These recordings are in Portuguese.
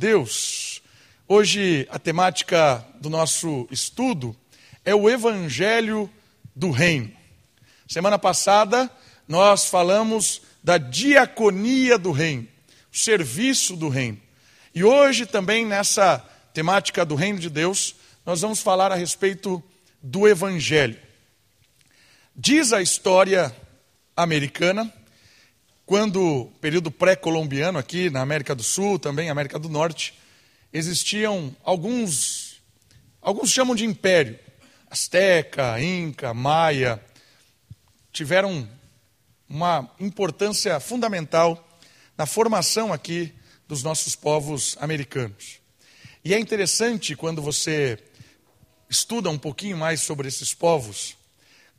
Deus. Hoje a temática do nosso estudo é o Evangelho do Reino. Semana passada nós falamos da diaconia do Reino, o serviço do Reino. E hoje também nessa temática do Reino de Deus, nós vamos falar a respeito do Evangelho. Diz a história americana quando, período pré-colombiano aqui na América do Sul, também América do Norte, existiam alguns, alguns chamam de império, Azteca, Inca, Maia, tiveram uma importância fundamental na formação aqui dos nossos povos americanos. E é interessante quando você estuda um pouquinho mais sobre esses povos,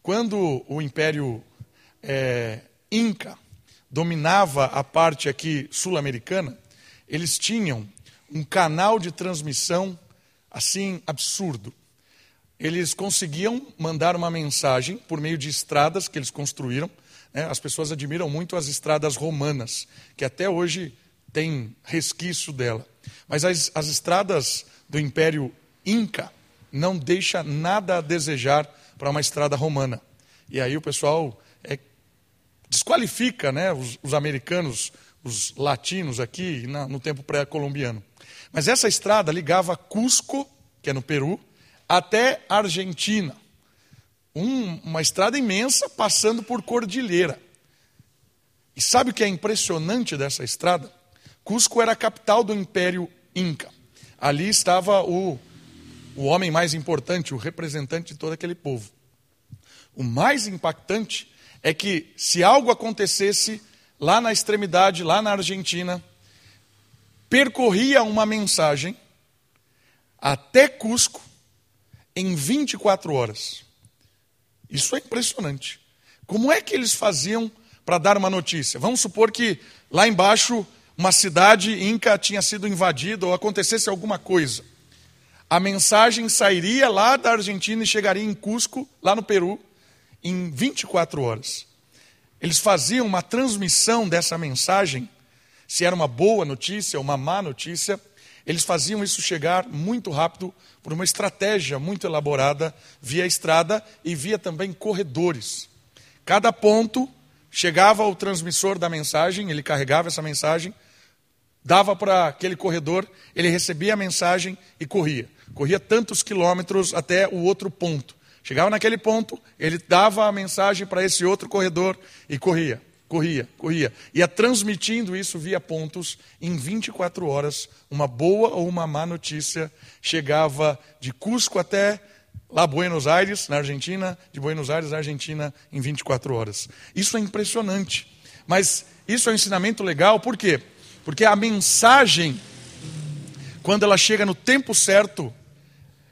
quando o Império é, Inca dominava a parte aqui sul-americana, eles tinham um canal de transmissão assim absurdo. Eles conseguiam mandar uma mensagem por meio de estradas que eles construíram. Né? As pessoas admiram muito as estradas romanas, que até hoje tem resquício dela. Mas as, as estradas do Império Inca não deixa nada a desejar para uma estrada romana. E aí o pessoal é desqualifica né, os, os americanos, os latinos aqui na, no tempo pré-colombiano. Mas essa estrada ligava Cusco, que é no Peru, até Argentina. Um, uma estrada imensa passando por cordilheira. E sabe o que é impressionante dessa estrada? Cusco era a capital do Império Inca. Ali estava o, o homem mais importante, o representante de todo aquele povo. O mais impactante é que se algo acontecesse lá na extremidade, lá na Argentina, percorria uma mensagem até Cusco em 24 horas. Isso é impressionante. Como é que eles faziam para dar uma notícia? Vamos supor que lá embaixo uma cidade inca tinha sido invadida ou acontecesse alguma coisa. A mensagem sairia lá da Argentina e chegaria em Cusco, lá no Peru, em 24 horas. Eles faziam uma transmissão dessa mensagem, se era uma boa notícia ou uma má notícia, eles faziam isso chegar muito rápido por uma estratégia muito elaborada via estrada e via também corredores. Cada ponto chegava ao transmissor da mensagem, ele carregava essa mensagem, dava para aquele corredor, ele recebia a mensagem e corria. Corria tantos quilômetros até o outro ponto. Chegava naquele ponto, ele dava a mensagem para esse outro corredor e corria, corria, corria. Ia transmitindo isso via pontos. Em 24 horas, uma boa ou uma má notícia chegava de Cusco até lá Buenos Aires, na Argentina, de Buenos Aires, na Argentina, em 24 horas. Isso é impressionante. Mas isso é um ensinamento legal, por quê? Porque a mensagem, quando ela chega no tempo certo,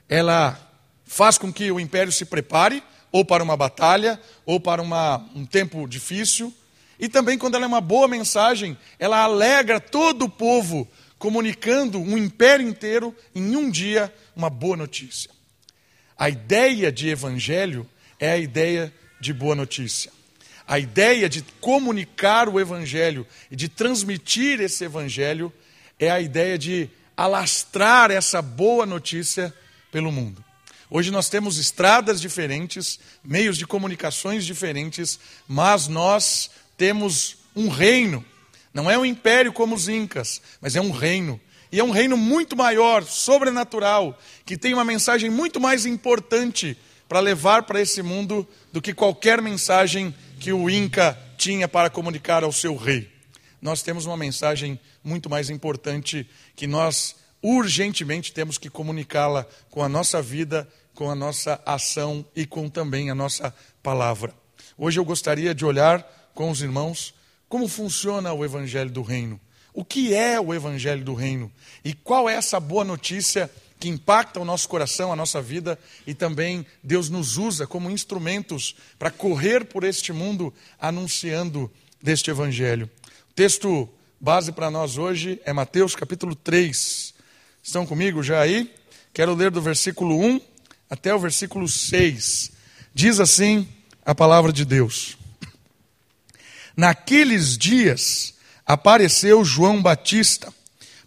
ela faz com que o império se prepare, ou para uma batalha, ou para uma, um tempo difícil. E também, quando ela é uma boa mensagem, ela alegra todo o povo, comunicando um império inteiro, em um dia, uma boa notícia. A ideia de evangelho é a ideia de boa notícia. A ideia de comunicar o evangelho e de transmitir esse evangelho é a ideia de alastrar essa boa notícia pelo mundo. Hoje nós temos estradas diferentes, meios de comunicações diferentes, mas nós temos um reino. Não é um império como os incas, mas é um reino. E é um reino muito maior, sobrenatural, que tem uma mensagem muito mais importante para levar para esse mundo do que qualquer mensagem que o Inca tinha para comunicar ao seu rei. Nós temos uma mensagem muito mais importante que nós urgentemente temos que comunicá-la com a nossa vida, com a nossa ação e com também a nossa palavra. Hoje eu gostaria de olhar com os irmãos como funciona o Evangelho do Reino. O que é o Evangelho do Reino? E qual é essa boa notícia que impacta o nosso coração, a nossa vida e também Deus nos usa como instrumentos para correr por este mundo anunciando deste Evangelho? O texto base para nós hoje é Mateus capítulo 3. Estão comigo já aí? Quero ler do versículo 1 até o versículo 6. Diz assim a palavra de Deus: Naqueles dias apareceu João Batista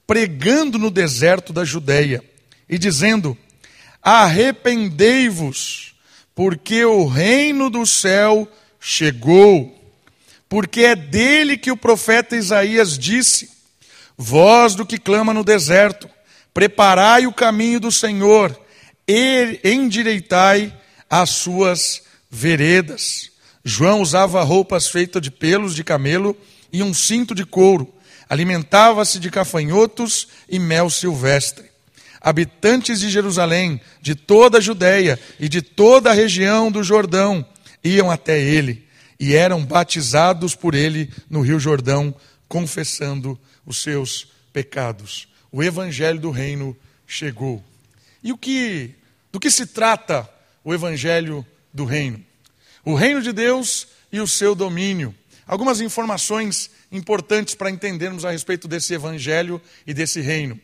pregando no deserto da Judéia e dizendo: Arrependei-vos, porque o reino do céu chegou. Porque é dele que o profeta Isaías disse: Voz do que clama no deserto, preparai o caminho do Senhor, e endireitai as suas veredas. João usava roupas feitas de pelos de camelo e um cinto de couro. Alimentava-se de cafanhotos e mel silvestre. Habitantes de Jerusalém, de toda a Judéia e de toda a região do Jordão iam até ele e eram batizados por ele no Rio Jordão, confessando os seus pecados. O evangelho do reino chegou. E o que do que se trata o evangelho do reino? O reino de Deus e o seu domínio. Algumas informações importantes para entendermos a respeito desse evangelho e desse reino.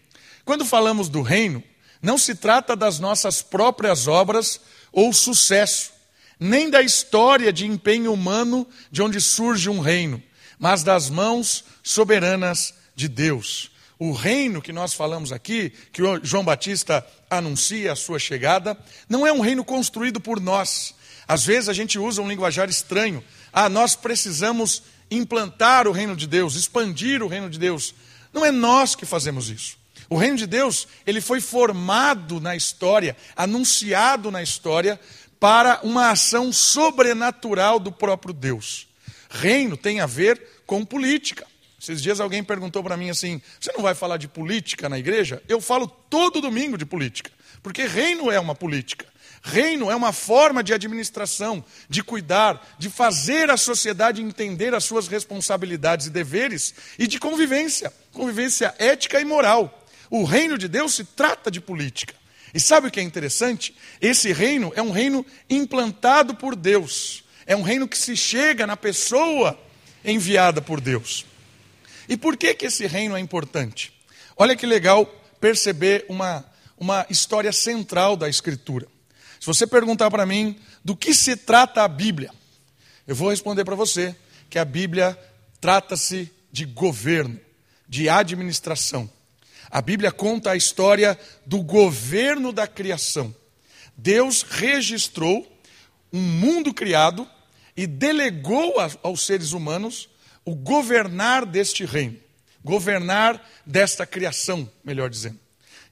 Quando falamos do reino, não se trata das nossas próprias obras ou sucesso, nem da história de empenho humano de onde surge um reino, mas das mãos soberanas de Deus. O reino que nós falamos aqui, que João Batista anuncia a sua chegada, não é um reino construído por nós. Às vezes a gente usa um linguajar estranho. Ah, nós precisamos implantar o reino de Deus, expandir o reino de Deus. Não é nós que fazemos isso. O reino de Deus, ele foi formado na história, anunciado na história para uma ação sobrenatural do próprio Deus. Reino tem a ver com política. Esses dias alguém perguntou para mim assim: você não vai falar de política na igreja? Eu falo todo domingo de política, porque reino é uma política. Reino é uma forma de administração, de cuidar, de fazer a sociedade entender as suas responsabilidades e deveres e de convivência, convivência ética e moral. O reino de Deus se trata de política. E sabe o que é interessante? Esse reino é um reino implantado por Deus. É um reino que se chega na pessoa enviada por Deus. E por que, que esse reino é importante? Olha que legal perceber uma, uma história central da Escritura. Se você perguntar para mim do que se trata a Bíblia, eu vou responder para você que a Bíblia trata-se de governo, de administração. A Bíblia conta a história do governo da criação. Deus registrou um mundo criado e delegou aos seres humanos o governar deste reino, governar desta criação, melhor dizendo.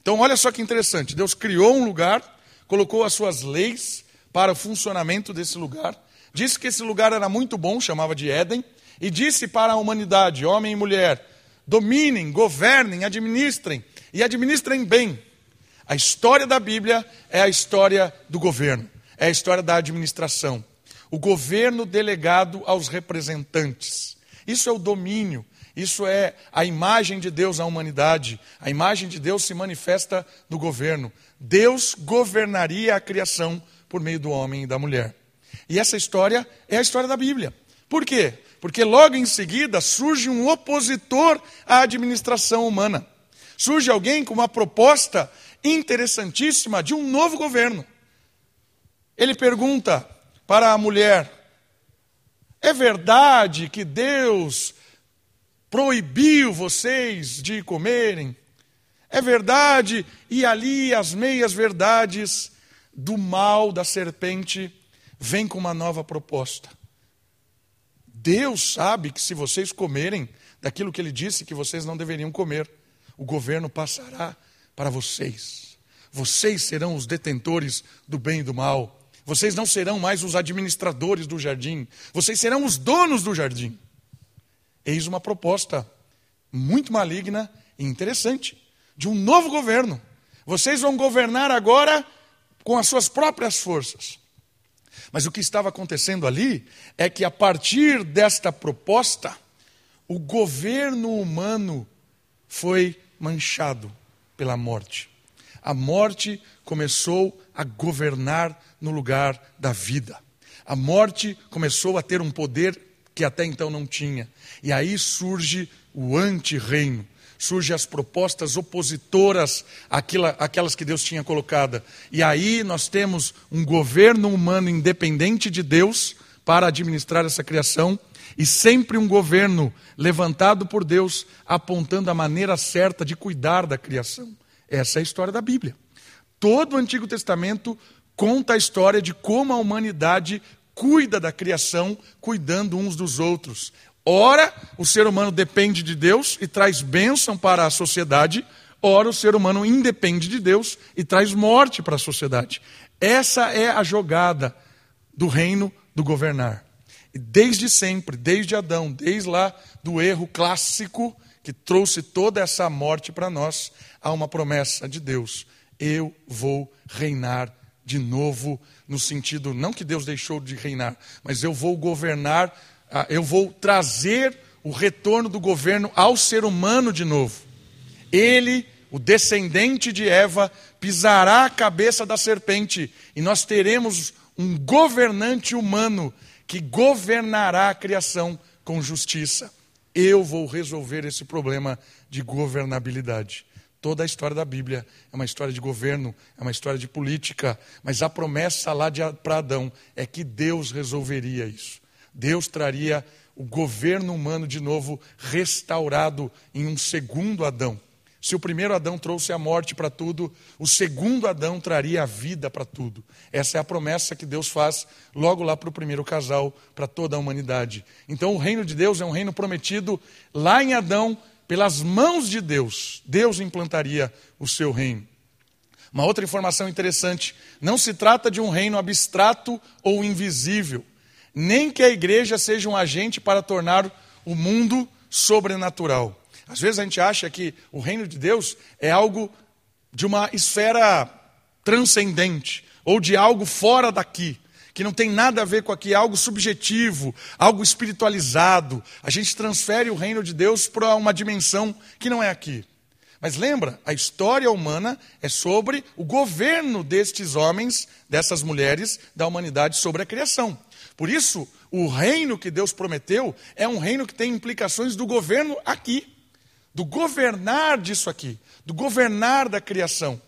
Então, olha só que interessante: Deus criou um lugar, colocou as suas leis para o funcionamento desse lugar, disse que esse lugar era muito bom, chamava de Éden, e disse para a humanidade, homem e mulher, dominem, governem, administrem e administrem bem. A história da Bíblia é a história do governo, é a história da administração. O governo delegado aos representantes. Isso é o domínio, isso é a imagem de Deus à humanidade. A imagem de Deus se manifesta no governo. Deus governaria a criação por meio do homem e da mulher. E essa história é a história da Bíblia. Por quê? Porque logo em seguida surge um opositor à administração humana. Surge alguém com uma proposta interessantíssima de um novo governo. Ele pergunta para a mulher: é verdade que Deus proibiu vocês de comerem? É verdade, e ali as meias verdades do mal da serpente vêm com uma nova proposta. Deus sabe que se vocês comerem daquilo que ele disse que vocês não deveriam comer, o governo passará para vocês. Vocês serão os detentores do bem e do mal. Vocês não serão mais os administradores do jardim, vocês serão os donos do jardim. Eis uma proposta muito maligna e interessante de um novo governo. Vocês vão governar agora com as suas próprias forças. Mas o que estava acontecendo ali é que a partir desta proposta, o governo humano foi manchado pela morte. A morte começou a governar no lugar da vida. A morte começou a ter um poder que até então não tinha. E aí surge o anti-reino, surgem as propostas opositoras àquelas que Deus tinha colocado. E aí nós temos um governo humano independente de Deus para administrar essa criação, e sempre um governo levantado por Deus, apontando a maneira certa de cuidar da criação. Essa é a história da Bíblia. Todo o Antigo Testamento conta a história de como a humanidade cuida da criação, cuidando uns dos outros. Ora, o ser humano depende de Deus e traz bênção para a sociedade, ora, o ser humano independe de Deus e traz morte para a sociedade. Essa é a jogada do reino do governar. E desde sempre, desde Adão, desde lá do erro clássico que trouxe toda essa morte para nós, há uma promessa de Deus: eu vou reinar de novo, no sentido, não que Deus deixou de reinar, mas eu vou governar, ah, eu vou trazer o retorno do governo ao ser humano de novo. Ele, o descendente de Eva, pisará a cabeça da serpente e nós teremos um governante humano que governará a criação com justiça. Eu vou resolver esse problema de governabilidade. Toda a história da Bíblia é uma história de governo, é uma história de política, mas a promessa lá para Adão é que Deus resolveria isso. Deus traria o governo humano de novo restaurado em um segundo Adão. Se o primeiro Adão trouxe a morte para tudo, o segundo Adão traria a vida para tudo. Essa é a promessa que Deus faz logo lá para o primeiro casal, para toda a humanidade. Então o reino de Deus é um reino prometido lá em Adão, pelas mãos de Deus. Deus implantaria o seu reino. Uma outra informação interessante: não se trata de um reino abstrato ou invisível, nem que a igreja seja um agente para tornar o mundo sobrenatural. Às vezes a gente acha que o reino de Deus é algo de uma esfera transcendente ou de algo fora daqui, que não tem nada a ver com aqui, é algo subjetivo, algo espiritualizado. A gente transfere o reino de Deus para uma dimensão que não é aqui. Mas lembra, a história humana é sobre o governo destes homens, dessas mulheres, da humanidade sobre a criação. Por isso, o reino que Deus prometeu é um reino que tem implicações do governo aqui do governar disso aqui, do governar da criação.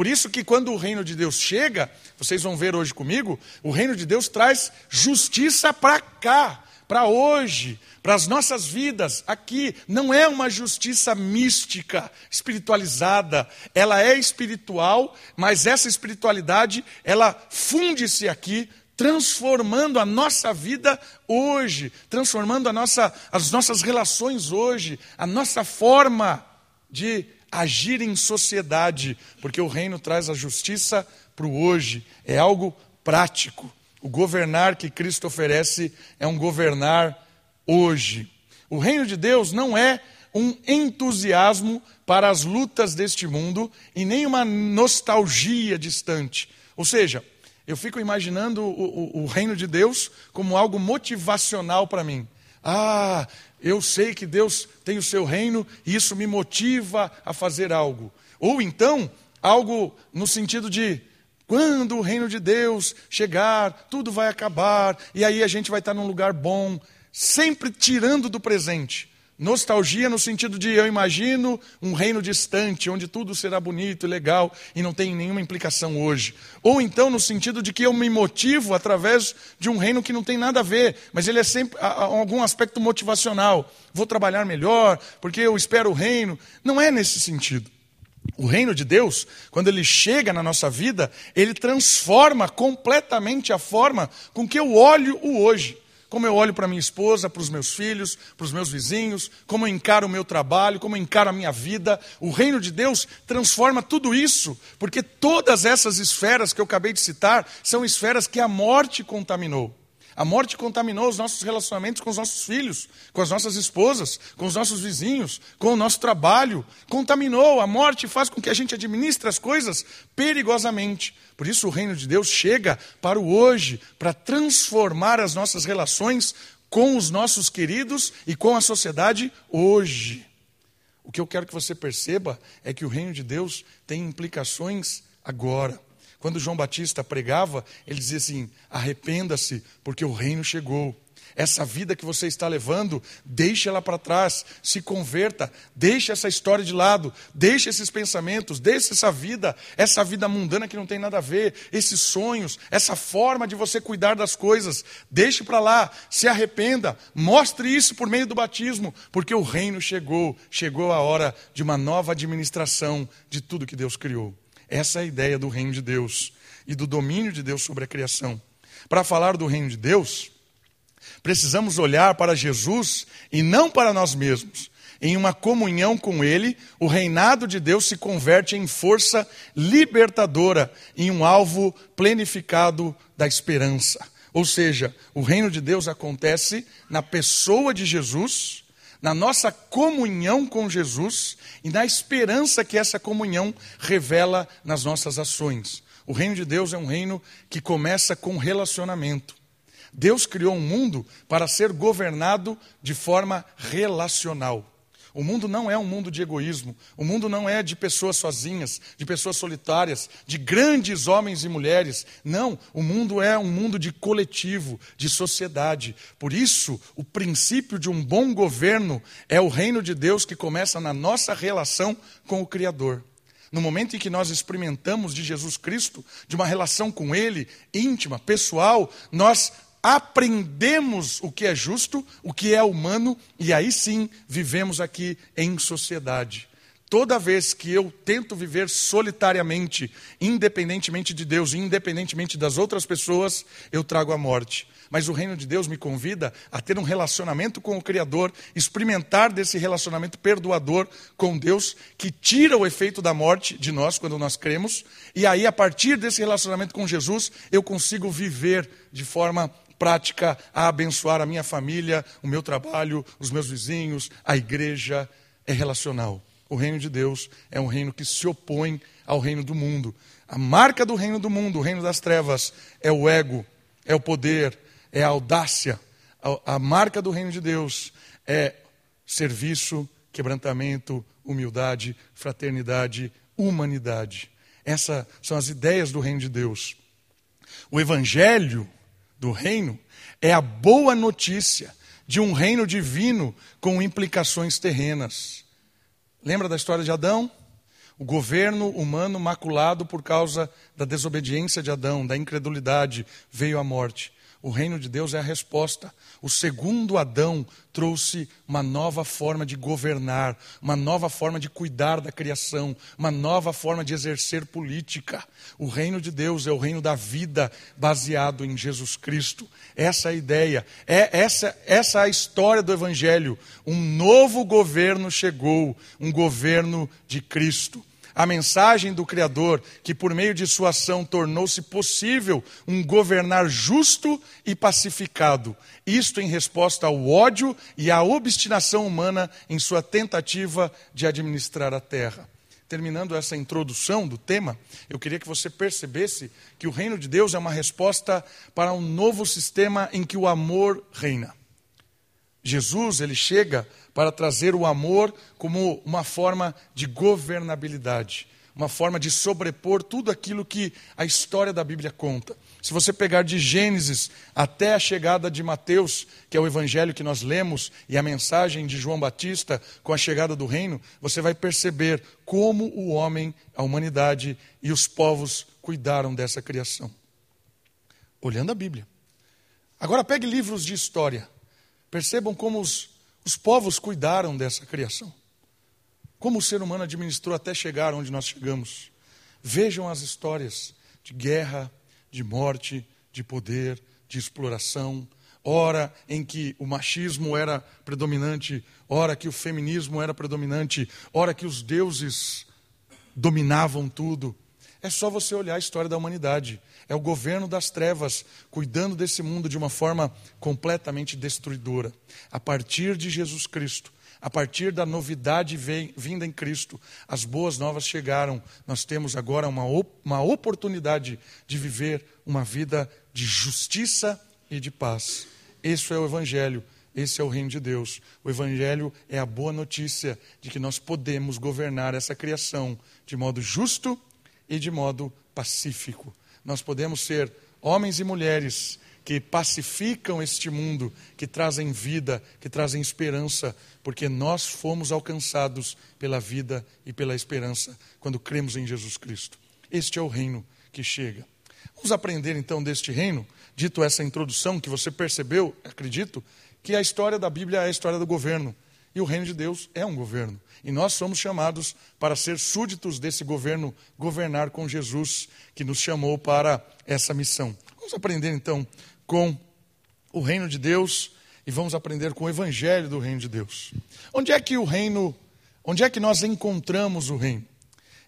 Por isso que quando o reino de Deus chega, vocês vão ver hoje comigo, o reino de Deus traz justiça para cá, para hoje, para as nossas vidas aqui. Não é uma justiça mística, espiritualizada. Ela é espiritual, mas essa espiritualidade, ela funde-se aqui transformando a nossa vida hoje, transformando nossa, as nossas relações hoje, a nossa forma de agir em sociedade, porque o reino traz a justiça para o hoje, é algo prático. O governar que Cristo oferece é um governar hoje. O reino de Deus não é um entusiasmo para as lutas deste mundo e nem uma nostalgia distante. Ou seja, eu fico imaginando o, o, o reino de Deus como algo motivacional para mim. Ah, eu sei que Deus tem o seu reino e isso me motiva a fazer algo. Ou então, algo no sentido de quando o reino de Deus chegar, tudo vai acabar e aí a gente vai estar num lugar bom, sempre tirando do presente. Nostalgia no sentido de eu imagino um reino distante, onde tudo será bonito e legal e não tem nenhuma implicação hoje. Ou então no sentido de que eu me motivo através de um reino que não tem nada a ver, mas ele é sempre algum aspecto motivacional. Vou trabalhar melhor, porque eu espero o reino. Não é nesse sentido. O reino de Deus, quando ele chega na nossa vida, ele transforma completamente a forma com que eu olho o hoje como eu olho para minha esposa, para os meus filhos, para os meus vizinhos, como eu encaro o meu trabalho, como eu encaro a minha vida. O reino de Deus transforma tudo isso, porque todas essas esferas que eu acabei de citar são esferas que a morte contaminou. A morte contaminou os nossos relacionamentos com os nossos filhos, com as nossas esposas, com os nossos vizinhos, com o nosso trabalho. Contaminou. A morte faz com que a gente administre as coisas perigosamente. Por isso o reino de Deus chega para o hoje, para transformar as nossas relações com os nossos queridos e com a sociedade hoje. O que eu quero que você perceba é que o reino de Deus tem implicações agora. Quando João Batista pregava, ele dizia assim: arrependa-se, porque o reino chegou. Essa vida que você está levando, deixe ela para trás, se converta, deixe essa história de lado, deixe esses pensamentos, deixe essa vida, essa vida mundana que não tem nada a ver, esses sonhos, essa forma de você cuidar das coisas, deixe para lá, se arrependa, mostre isso por meio do batismo, porque o reino chegou, chegou a hora de uma nova administração de tudo que Deus criou. Essa é a ideia do reino de Deus e do domínio de Deus sobre a criação. Para falar do reino de Deus, precisamos olhar para Jesus e não para nós mesmos. Em uma comunhão com Ele, o reinado de Deus se converte em força libertadora, em um alvo plenificado da esperança. Ou seja, o reino de Deus acontece na pessoa de Jesus, na nossa comunhão com Jesus e na esperança que essa comunhão revela nas nossas ações. O reino de Deus é um reino que começa com relacionamento. Deus criou um mundo para ser governado de forma relacional. O mundo não é um mundo de egoísmo, o mundo não é de pessoas sozinhas, de pessoas solitárias, de grandes homens e mulheres. Não, o mundo é um mundo de coletivo, de sociedade. Por isso, o princípio de um bom governo é o reino de Deus que começa na nossa relação com o Criador. No momento em que nós experimentamos de Jesus Cristo, de uma relação com Ele, íntima, pessoal, nós aprendemos o que é justo, o que é humano, e aí sim vivemos aqui em sociedade. Toda vez que eu tento viver solitariamente, independentemente de Deus, independentemente das outras pessoas, eu trago a morte mas o reino de Deus me convida a ter um relacionamento com o Criador, experimentar desse relacionamento perdoador com Deus, que tira o efeito da morte de nós quando nós cremos, e aí, a partir desse relacionamento com Jesus, eu consigo viver de forma prática a abençoar a minha família, o meu trabalho, os meus vizinhos, a igreja. É relacional. O reino de Deus é um reino que se opõe ao reino do mundo. A marca do reino do mundo, o reino das trevas, é o ego, é o poder, é a audácia. A, a marca do reino de Deus é serviço, quebrantamento, humildade, fraternidade, humanidade. Essas são as ideias do reino de Deus. O evangelho do reino é a boa notícia de um reino divino com implicações terrenas. Lembra da história de Adão? O governo humano maculado por causa da desobediência de Adão, da incredulidade, veio a morte. O reino de Deus é a resposta. O segundo Adão trouxe uma nova forma de governar, uma nova forma de cuidar da criação, uma nova forma de exercer política. O reino de Deus é o reino da vida baseado em Jesus Cristo. Essa é a ideia. É essa essa é a história do evangelho. Um novo governo chegou, um governo de Cristo a mensagem do Criador, que por meio de sua ação tornou-se possível um governar justo e pacificado. Isto em resposta ao ódio e à obstinação humana em sua tentativa de administrar a terra. Terminando essa introdução do tema, eu queria que você percebesse que o reino de Deus é uma resposta para um novo sistema em que o amor reina. Jesus, ele chega para trazer o amor como uma forma de governabilidade, uma forma de sobrepor tudo aquilo que a história da Bíblia conta. Se você pegar de Gênesis até a chegada de Mateus, que é o evangelho que nós lemos, e a mensagem de João Batista com a chegada do reino, você vai perceber como o homem, a humanidade e os povos cuidaram dessa criação. Olhando a Bíblia. Agora pegue livros de história. Percebam como os os povos cuidaram dessa criação. Como o ser humano administrou até chegar onde nós chegamos. Vejam as histórias de guerra, de morte, de poder, de exploração, hora em que o machismo era predominante, hora que o feminismo era predominante, hora que os deuses dominavam tudo. É só você olhar a história da humanidade. É o governo das trevas cuidando desse mundo de uma forma completamente destruidora. A partir de Jesus Cristo, a partir da novidade vinda em Cristo, as boas novas chegaram. Nós temos agora uma, uma oportunidade de viver uma vida de justiça e de paz. Esse é o Evangelho. Esse é o reino de Deus. O Evangelho é a boa notícia de que nós podemos governar essa criação de modo justo e de modo pacífico nós podemos ser homens e mulheres que pacificam este mundo, que trazem vida, que trazem esperança, porque nós fomos alcançados pela vida e pela esperança quando cremos em Jesus Cristo. Este é o reino que chega. Vamos aprender então deste reino, dito essa introdução que você percebeu, acredito, que a história da Bíblia é a história do governo. E o reino de Deus é um governo. E nós somos chamados para ser súditos desse governo, governar com Jesus, que nos chamou para essa missão. Vamos aprender então com o reino de Deus e vamos aprender com o evangelho do reino de Deus. Onde é que o reino, onde é que nós encontramos o reino?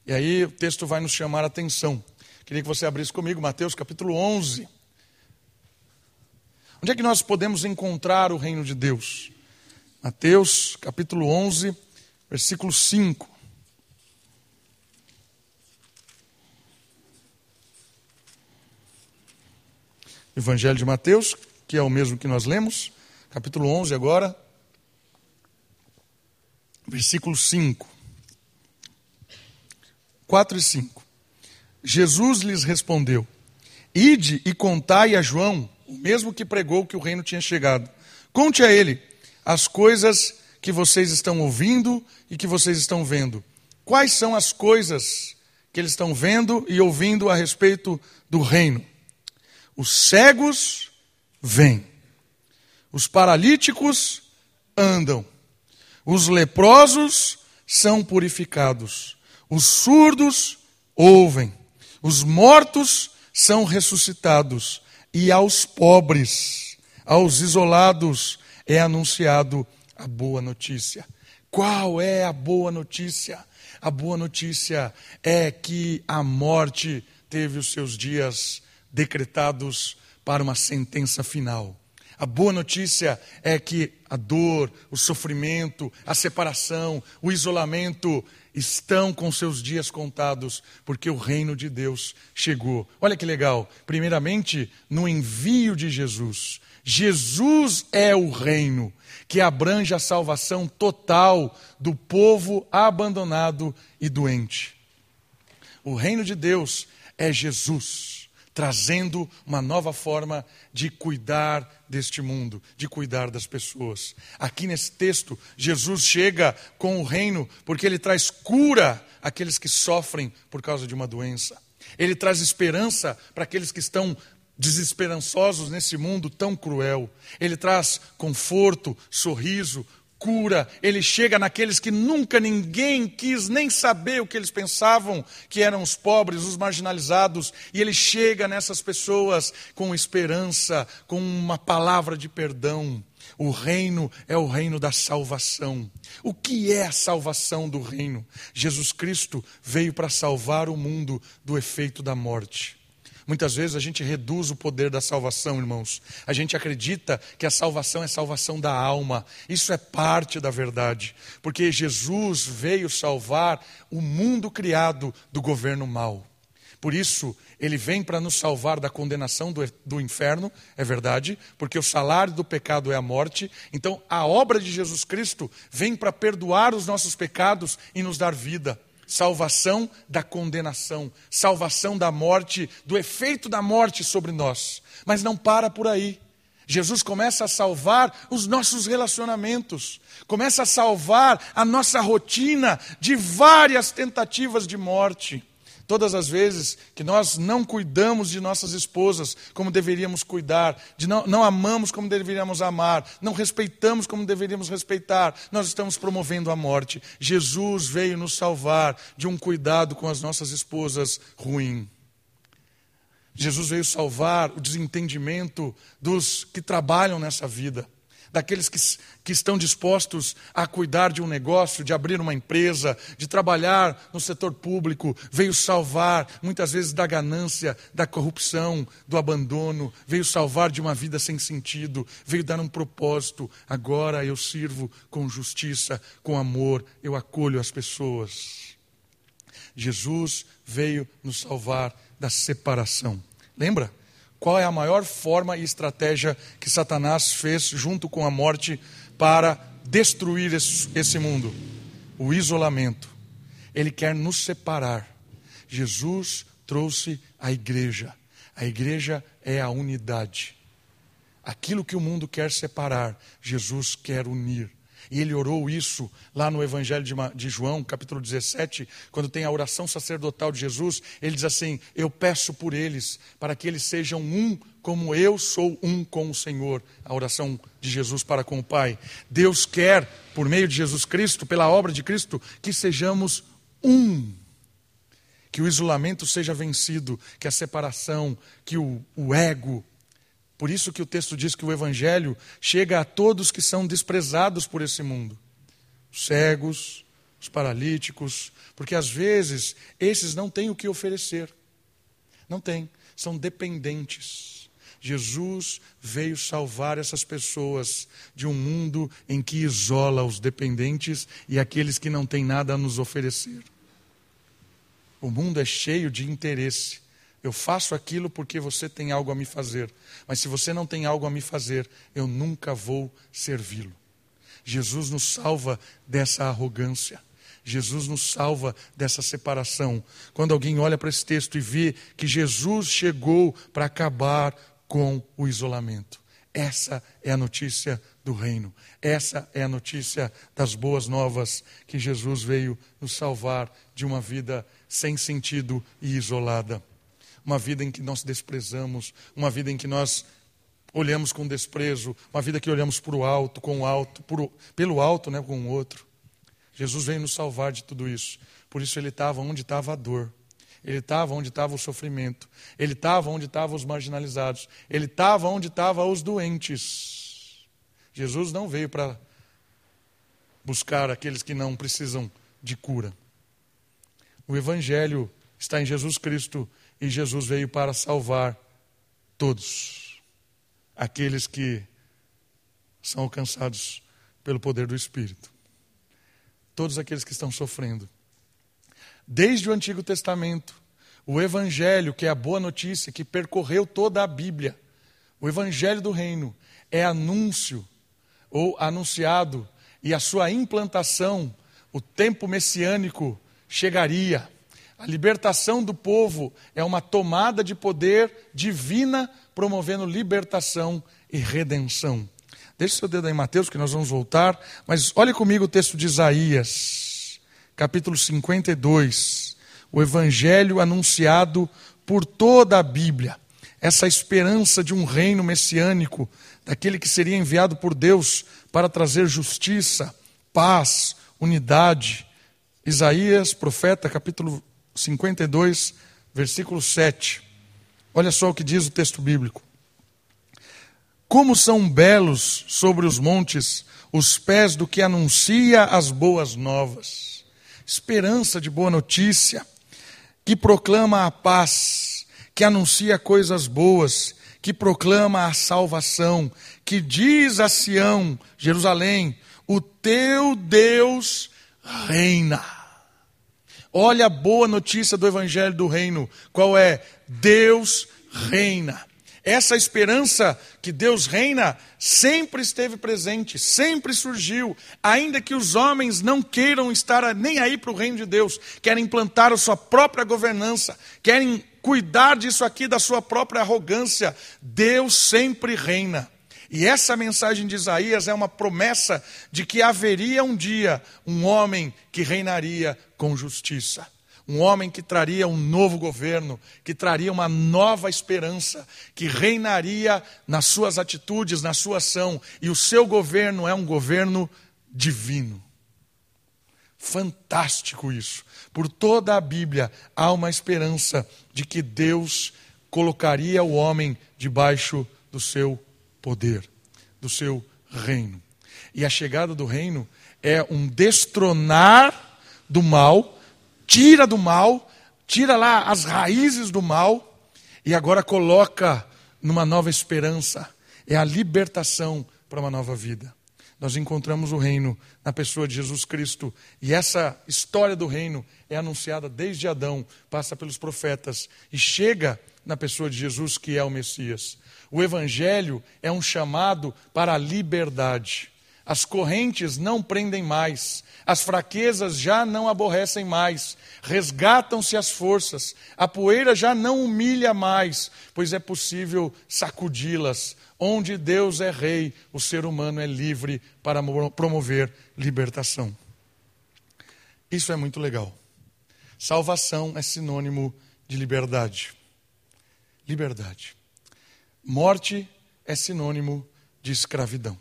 E aí o texto vai nos chamar a atenção. Queria que você abrisse comigo Mateus capítulo 11. Onde é que nós podemos encontrar o reino de Deus? Mateus capítulo 11, versículo 5. Evangelho de Mateus, que é o mesmo que nós lemos, capítulo 11 agora, versículo 5. 4 e 5. Jesus lhes respondeu: Ide e contai a João, o mesmo que pregou que o reino tinha chegado. Conte a ele as coisas que vocês estão ouvindo e que vocês estão vendo. Quais são as coisas que eles estão vendo e ouvindo a respeito do reino? Os cegos vêm, os paralíticos andam, os leprosos são purificados, os surdos ouvem, os mortos são ressuscitados, e aos pobres, aos isolados, é anunciado a boa notícia. Qual é a boa notícia? A boa notícia é que a morte teve os seus dias decretados para uma sentença final. A boa notícia é que a dor, o sofrimento, a separação, o isolamento estão com seus dias contados, porque o reino de Deus chegou. Olha que legal. Primeiramente, no envio de Jesus. Jesus é o reino que abrange a salvação total do povo abandonado e doente. O reino de Deus é Jesus, trazendo uma nova forma de cuidar deste mundo, de cuidar das pessoas. Aqui nesse texto, Jesus chega com o reino porque ele traz cura àqueles que sofrem por causa de uma doença. Ele traz esperança para aqueles que estão desesperançosos nesse mundo tão cruel. Ele traz conforto, sorriso, cura. Ele chega naqueles que nunca ninguém quis nem saber o que eles pensavam que eram os pobres, os marginalizados. E ele chega nessas pessoas com esperança, com uma palavra de perdão. O reino é o reino da salvação. O que é a salvação do reino? Jesus Cristo veio para salvar o mundo do efeito da morte. Muitas vezes a gente reduz o poder da salvação, irmãos. A gente acredita que a salvação é salvação da alma. Isso é parte da verdade. Porque Jesus veio salvar o mundo criado do governo mau. Por isso, ele vem para nos salvar da condenação do, do inferno, é verdade, porque o salário do pecado é a morte. Então, a obra de Jesus Cristo vem para perdoar os nossos pecados e nos dar vida salvação da condenação, salvação da morte, do efeito da morte sobre nós. Mas não para por aí. Jesus começa a salvar os nossos relacionamentos, começa a salvar a nossa rotina de várias tentativas de morte. Todas as vezes que nós não cuidamos de nossas esposas como deveríamos cuidar, de não, não amamos como deveríamos amar, não respeitamos como deveríamos respeitar, nós estamos promovendo a morte. Jesus veio nos salvar de um cuidado com as nossas esposas ruim. Jesus veio salvar o desentendimento dos que trabalham nessa vida daqueles que, que estão dispostos a cuidar de um negócio, de abrir uma empresa, de trabalhar no setor público, veio salvar muitas vezes da ganância, da corrupção, do abandono, veio salvar de uma vida sem sentido, veio dar um propósito. Agora eu sirvo com justiça, com amor, eu acolho as pessoas. Jesus veio nos salvar da separação. Lembra? Qual é a maior forma e estratégia que Satanás fez junto com a morte para destruir esse mundo? O isolamento. Ele quer nos separar. Jesus trouxe a igreja. A igreja é a unidade. Aquilo que o mundo quer separar, Jesus quer unir. E ele orou isso lá no Evangelho de João, capítulo 17, quando tem a oração sacerdotal de Jesus. Ele diz assim: Eu peço por eles, para que eles sejam um, como eu sou um com o Senhor. A oração de Jesus para com o Pai. Deus quer, por meio de Jesus Cristo, pela obra de Cristo, que sejamos um. Que o isolamento seja vencido, que a separação, que o, o ego, por isso que o texto diz que o evangelho chega a todos que são desprezados por esse mundo. Os cegos, os paralíticos, porque às vezes esses não têm o que oferecer. Não têm, são dependentes. Jesus veio salvar essas pessoas de um mundo em que isola os dependentes e aqueles que não têm nada a nos oferecer. O mundo é cheio de interesse eu faço aquilo porque você tem algo a me fazer. Mas se você não tem algo a me fazer, eu nunca vou servi-lo. Jesus nos salva dessa arrogância. Jesus nos salva dessa separação. Quando alguém olha para esse texto e vê que Jesus chegou para acabar com o isolamento. Essa é a notícia do reino. Essa é a notícia das boas novas que Jesus veio nos salvar de uma vida sem sentido e isolada uma vida em que nós desprezamos, uma vida em que nós olhamos com desprezo, uma vida que olhamos para o alto, com o alto, por, pelo alto, né, com o outro. Jesus veio nos salvar de tudo isso. Por isso ele estava onde estava a dor. Ele estava onde estava o sofrimento. Ele estava onde estavam os marginalizados. Ele estava onde estavam os doentes. Jesus não veio para buscar aqueles que não precisam de cura. O Evangelho está em Jesus Cristo e Jesus veio para salvar todos aqueles que são alcançados pelo poder do Espírito. Todos aqueles que estão sofrendo. Desde o Antigo Testamento, o Evangelho, que é a boa notícia, que percorreu toda a Bíblia, o Evangelho do Reino, é anúncio ou anunciado, e a sua implantação, o tempo messiânico chegaria. A libertação do povo é uma tomada de poder divina, promovendo libertação e redenção. Deixe seu dedo aí, Mateus, que nós vamos voltar. Mas olhe comigo o texto de Isaías, capítulo 52. O evangelho anunciado por toda a Bíblia. Essa esperança de um reino messiânico, daquele que seria enviado por Deus para trazer justiça, paz, unidade. Isaías, profeta, capítulo 52, versículo 7. Olha só o que diz o texto bíblico. Como são belos sobre os montes os pés do que anuncia as boas novas. Esperança de boa notícia, que proclama a paz, que anuncia coisas boas, que proclama a salvação, que diz a Sião, Jerusalém: o teu Deus reina. Olha a boa notícia do Evangelho do Reino. Qual é? Deus reina. Essa esperança que Deus reina sempre esteve presente, sempre surgiu, ainda que os homens não queiram estar nem aí para o reino de Deus, querem implantar a sua própria governança, querem cuidar disso aqui da sua própria arrogância. Deus sempre reina. E essa mensagem de Isaías é uma promessa de que haveria um dia um homem que reinaria com justiça. Um homem que traria um novo governo, que traria uma nova esperança, que reinaria nas suas atitudes, na sua ação, e o seu governo é um governo divino. Fantástico isso. Por toda a Bíblia há uma esperança de que Deus colocaria o homem debaixo do seu poder, do seu reino. E a chegada do reino é um destronar do mal, tira do mal, tira lá as raízes do mal e agora coloca numa nova esperança. É a libertação para uma nova vida. Nós encontramos o reino na pessoa de Jesus Cristo e essa história do reino é anunciada desde Adão, passa pelos profetas e chega na pessoa de Jesus, que é o Messias. O Evangelho é um chamado para a liberdade. As correntes não prendem mais, as fraquezas já não aborrecem mais, resgatam-se as forças, a poeira já não humilha mais, pois é possível sacudi-las. Onde Deus é rei, o ser humano é livre para promover libertação. Isso é muito legal. Salvação é sinônimo de liberdade. Liberdade. Morte é sinônimo de escravidão.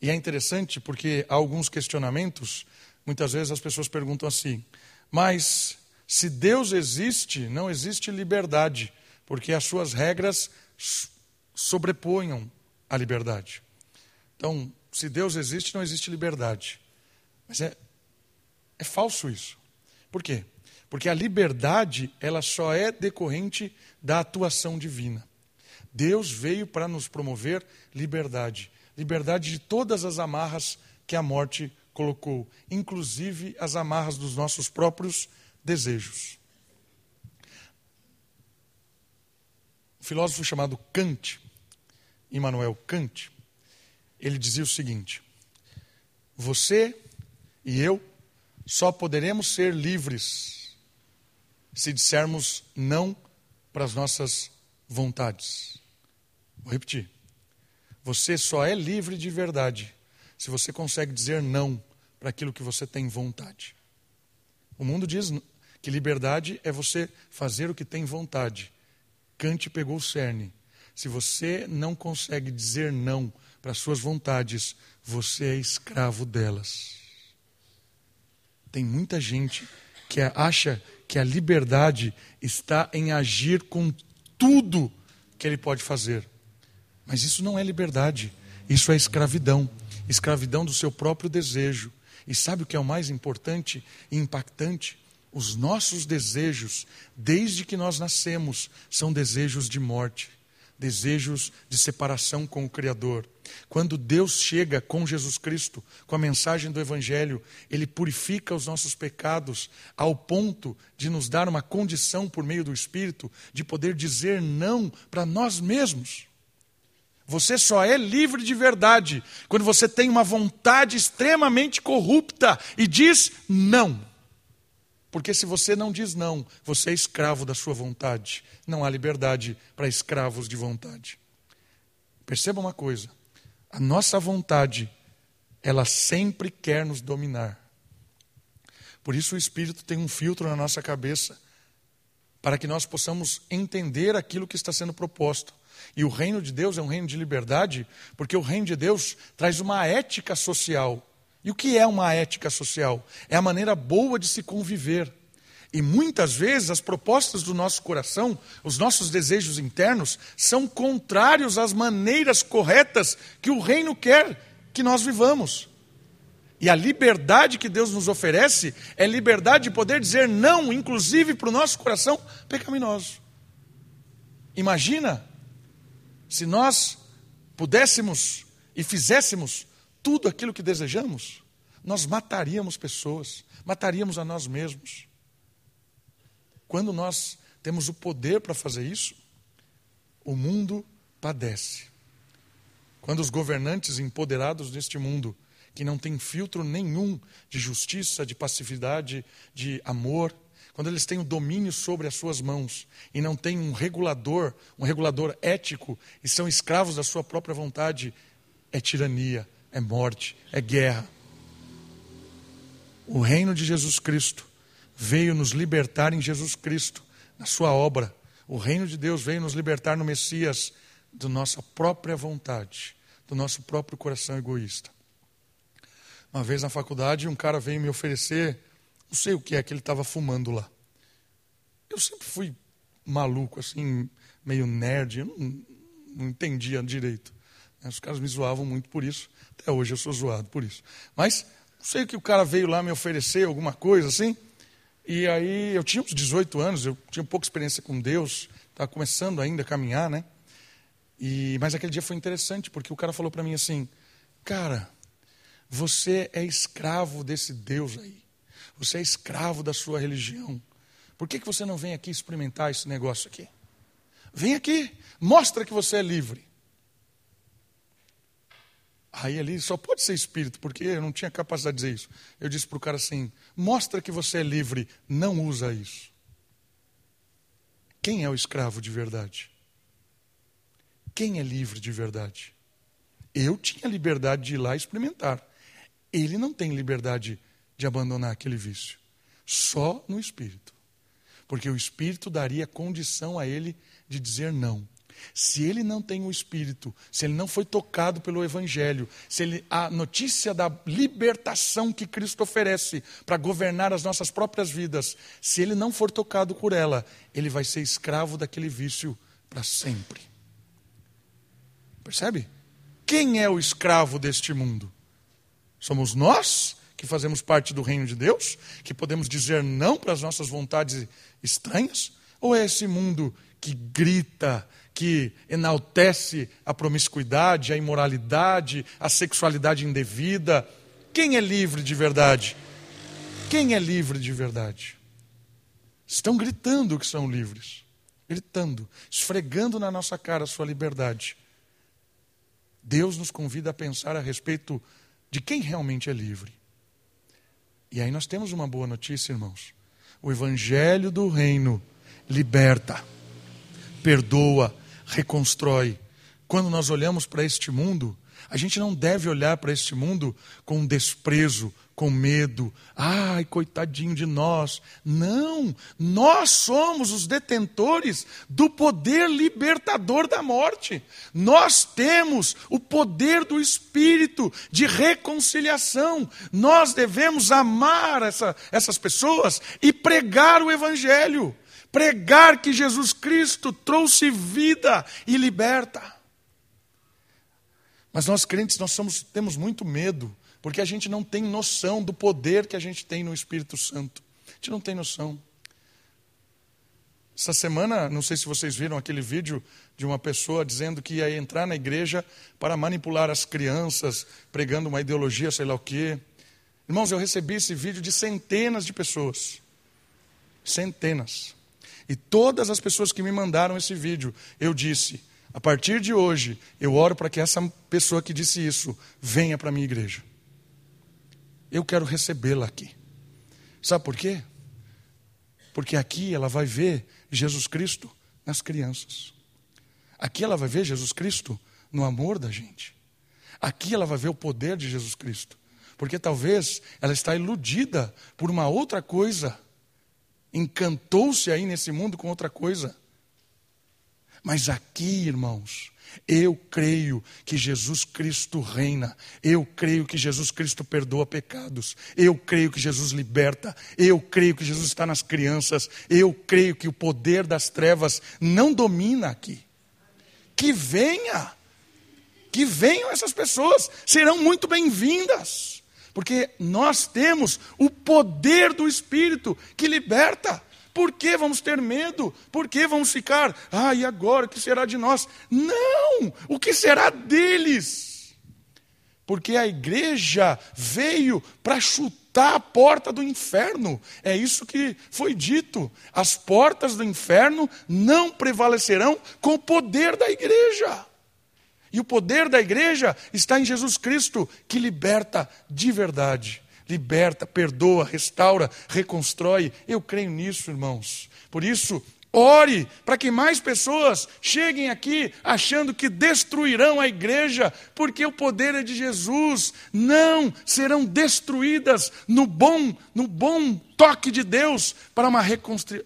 E é interessante porque há alguns questionamentos, muitas vezes as pessoas perguntam assim: mas se Deus existe, não existe liberdade, porque as suas regras sobreponham a liberdade. Então, se Deus existe, não existe liberdade. Mas é, é falso isso. Por quê? Porque a liberdade, ela só é decorrente da atuação divina. Deus veio para nos promover liberdade liberdade de todas as amarras que a morte colocou, inclusive as amarras dos nossos próprios desejos. Um filósofo chamado Kant, Immanuel Kant, ele dizia o seguinte: Você e eu só poderemos ser livres se dissermos não para as nossas vontades. Vou repetir. Você só é livre de verdade se você consegue dizer não para aquilo que você tem vontade. O mundo diz que liberdade é você fazer o que tem vontade. Kant pegou o cerne. Se você não consegue dizer não para suas vontades, você é escravo delas. Tem muita gente que acha que a liberdade está em agir com tudo que ele pode fazer. Mas isso não é liberdade, isso é escravidão escravidão do seu próprio desejo. E sabe o que é o mais importante e impactante? Os nossos desejos, desde que nós nascemos, são desejos de morte, desejos de separação com o Criador. Quando Deus chega com Jesus Cristo, com a mensagem do Evangelho, Ele purifica os nossos pecados ao ponto de nos dar uma condição, por meio do Espírito, de poder dizer não para nós mesmos. Você só é livre de verdade quando você tem uma vontade extremamente corrupta e diz não. Porque se você não diz não, você é escravo da sua vontade. Não há liberdade para escravos de vontade. Perceba uma coisa: a nossa vontade, ela sempre quer nos dominar. Por isso o Espírito tem um filtro na nossa cabeça, para que nós possamos entender aquilo que está sendo proposto. E o reino de Deus é um reino de liberdade, porque o reino de Deus traz uma ética social. E o que é uma ética social? É a maneira boa de se conviver. E muitas vezes as propostas do nosso coração, os nossos desejos internos, são contrários às maneiras corretas que o reino quer que nós vivamos. E a liberdade que Deus nos oferece é liberdade de poder dizer não, inclusive para o nosso coração pecaminoso. Imagina se nós pudéssemos e fizéssemos tudo aquilo que desejamos, nós mataríamos pessoas, mataríamos a nós mesmos. Quando nós temos o poder para fazer isso, o mundo padece. Quando os governantes empoderados deste mundo, que não têm filtro nenhum de justiça, de passividade, de amor, quando eles têm o domínio sobre as suas mãos e não têm um regulador, um regulador ético e são escravos da sua própria vontade, é tirania, é morte, é guerra. O reino de Jesus Cristo veio nos libertar em Jesus Cristo, na sua obra. O reino de Deus veio nos libertar no Messias da nossa própria vontade, do nosso próprio coração egoísta. Uma vez na faculdade, um cara veio me oferecer não sei o que é que ele estava fumando lá. Eu sempre fui maluco, assim, meio nerd, eu não, não entendia direito. Os caras me zoavam muito por isso. Até hoje eu sou zoado por isso. Mas não sei o que o cara veio lá me oferecer, alguma coisa assim. E aí eu tinha uns 18 anos, eu tinha pouca experiência com Deus, estava começando ainda a caminhar, né? E, mas aquele dia foi interessante, porque o cara falou para mim assim: Cara, você é escravo desse Deus aí. Você é escravo da sua religião. Por que, que você não vem aqui experimentar esse negócio aqui? Vem aqui, mostra que você é livre. Aí ele só pode ser espírito, porque eu não tinha capacidade de dizer isso. Eu disse para o cara assim: mostra que você é livre, não usa isso. Quem é o escravo de verdade? Quem é livre de verdade? Eu tinha liberdade de ir lá experimentar. Ele não tem liberdade de abandonar aquele vício. Só no espírito. Porque o espírito daria condição a ele de dizer não. Se ele não tem o Espírito, se ele não foi tocado pelo Evangelho, se ele, a notícia da libertação que Cristo oferece para governar as nossas próprias vidas, se ele não for tocado por ela, ele vai ser escravo daquele vício para sempre. Percebe? Quem é o escravo deste mundo? Somos nós que fazemos parte do reino de Deus, que podemos dizer não para as nossas vontades estranhas? Ou é esse mundo que grita, que enaltece a promiscuidade, a imoralidade, a sexualidade indevida. Quem é livre de verdade? Quem é livre de verdade? Estão gritando que são livres, gritando, esfregando na nossa cara a sua liberdade. Deus nos convida a pensar a respeito de quem realmente é livre. E aí nós temos uma boa notícia, irmãos. O Evangelho do Reino liberta, perdoa, reconstrói. Quando nós olhamos para este mundo, a gente não deve olhar para este mundo com desprezo, com medo. Ai, coitadinho de nós. Não, nós somos os detentores do poder libertador da morte. Nós temos o poder do Espírito de reconciliação. Nós devemos amar essa, essas pessoas e pregar o Evangelho pregar que Jesus Cristo trouxe vida e liberta. Mas nós crentes, nós somos, temos muito medo, porque a gente não tem noção do poder que a gente tem no Espírito Santo. A gente não tem noção. Essa semana, não sei se vocês viram aquele vídeo de uma pessoa dizendo que ia entrar na igreja para manipular as crianças, pregando uma ideologia, sei lá o quê. Irmãos, eu recebi esse vídeo de centenas de pessoas. Centenas. E todas as pessoas que me mandaram esse vídeo, eu disse: a partir de hoje, eu oro para que essa pessoa que disse isso venha para a minha igreja. Eu quero recebê-la aqui. Sabe por quê? Porque aqui ela vai ver Jesus Cristo nas crianças. Aqui ela vai ver Jesus Cristo no amor da gente. Aqui ela vai ver o poder de Jesus Cristo. Porque talvez ela está iludida por uma outra coisa encantou-se aí nesse mundo com outra coisa. Mas aqui, irmãos, eu creio que Jesus Cristo reina. Eu creio que Jesus Cristo perdoa pecados. Eu creio que Jesus liberta. Eu creio que Jesus está nas crianças. Eu creio que o poder das trevas não domina aqui. Que venha. Que venham essas pessoas. Serão muito bem-vindas. Porque nós temos o poder do Espírito que liberta. Por que vamos ter medo? Por que vamos ficar, ah, e agora o que será de nós? Não! O que será deles? Porque a igreja veio para chutar a porta do inferno. É isso que foi dito. As portas do inferno não prevalecerão com o poder da igreja. E o poder da igreja está em Jesus Cristo, que liberta de verdade. Liberta, perdoa, restaura, reconstrói. Eu creio nisso, irmãos. Por isso, ore para que mais pessoas cheguem aqui achando que destruirão a igreja, porque o poder é de Jesus. Não serão destruídas no bom, no bom toque de Deus para uma,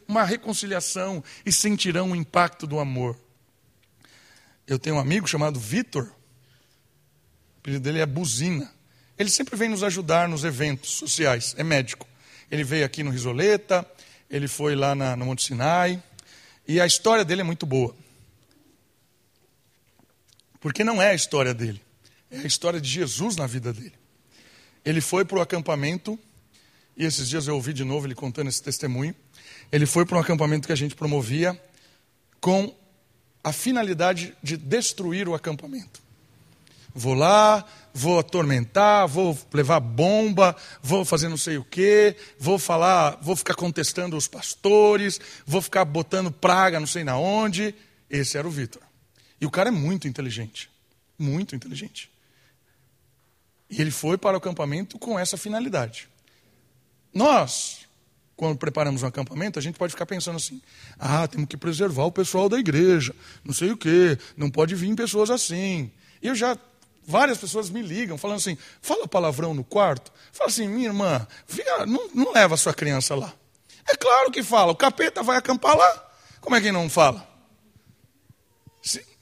uma reconciliação e sentirão o impacto do amor. Eu tenho um amigo chamado Vitor, o apelido dele é Buzina. Ele sempre vem nos ajudar nos eventos sociais, é médico. Ele veio aqui no Risoleta, ele foi lá na, no Monte Sinai, e a história dele é muito boa. Porque não é a história dele, é a história de Jesus na vida dele. Ele foi para o acampamento, e esses dias eu ouvi de novo ele contando esse testemunho. Ele foi para um acampamento que a gente promovia com a finalidade de destruir o acampamento. Vou lá, vou atormentar, vou levar bomba, vou fazer não sei o quê, vou falar, vou ficar contestando os pastores, vou ficar botando praga não sei na onde. Esse era o Vitor. E o cara é muito inteligente. Muito inteligente. E ele foi para o acampamento com essa finalidade. Nós, quando preparamos um acampamento, a gente pode ficar pensando assim: ah, temos que preservar o pessoal da igreja, não sei o quê, não pode vir pessoas assim. Eu já, várias pessoas me ligam falando assim: fala palavrão no quarto. Fala assim, minha irmã, fica, não, não leva a sua criança lá. É claro que fala, o capeta vai acampar lá. Como é que não fala?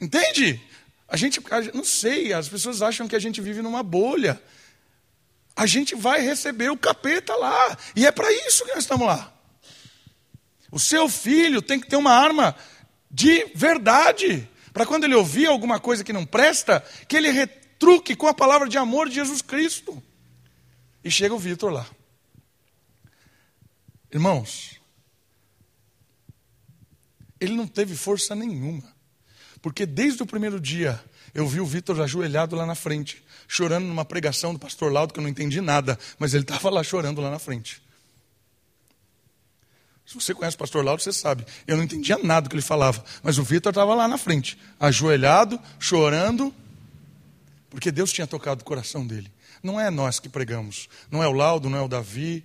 Entende? A gente, não sei, as pessoas acham que a gente vive numa bolha. A gente vai receber o capeta lá. E é para isso que nós estamos lá. O seu filho tem que ter uma arma de verdade. Para quando ele ouvir alguma coisa que não presta, que ele retruque com a palavra de amor de Jesus Cristo. E chega o Vitor lá. Irmãos, ele não teve força nenhuma. Porque desde o primeiro dia eu vi o Vitor ajoelhado lá na frente, chorando numa pregação do pastor Laudo, que eu não entendi nada, mas ele estava lá chorando lá na frente. Se você conhece o pastor Laudo, você sabe. Eu não entendia nada do que ele falava, mas o Vitor estava lá na frente, ajoelhado, chorando, porque Deus tinha tocado o coração dele. Não é nós que pregamos, não é o Laudo, não é o Davi,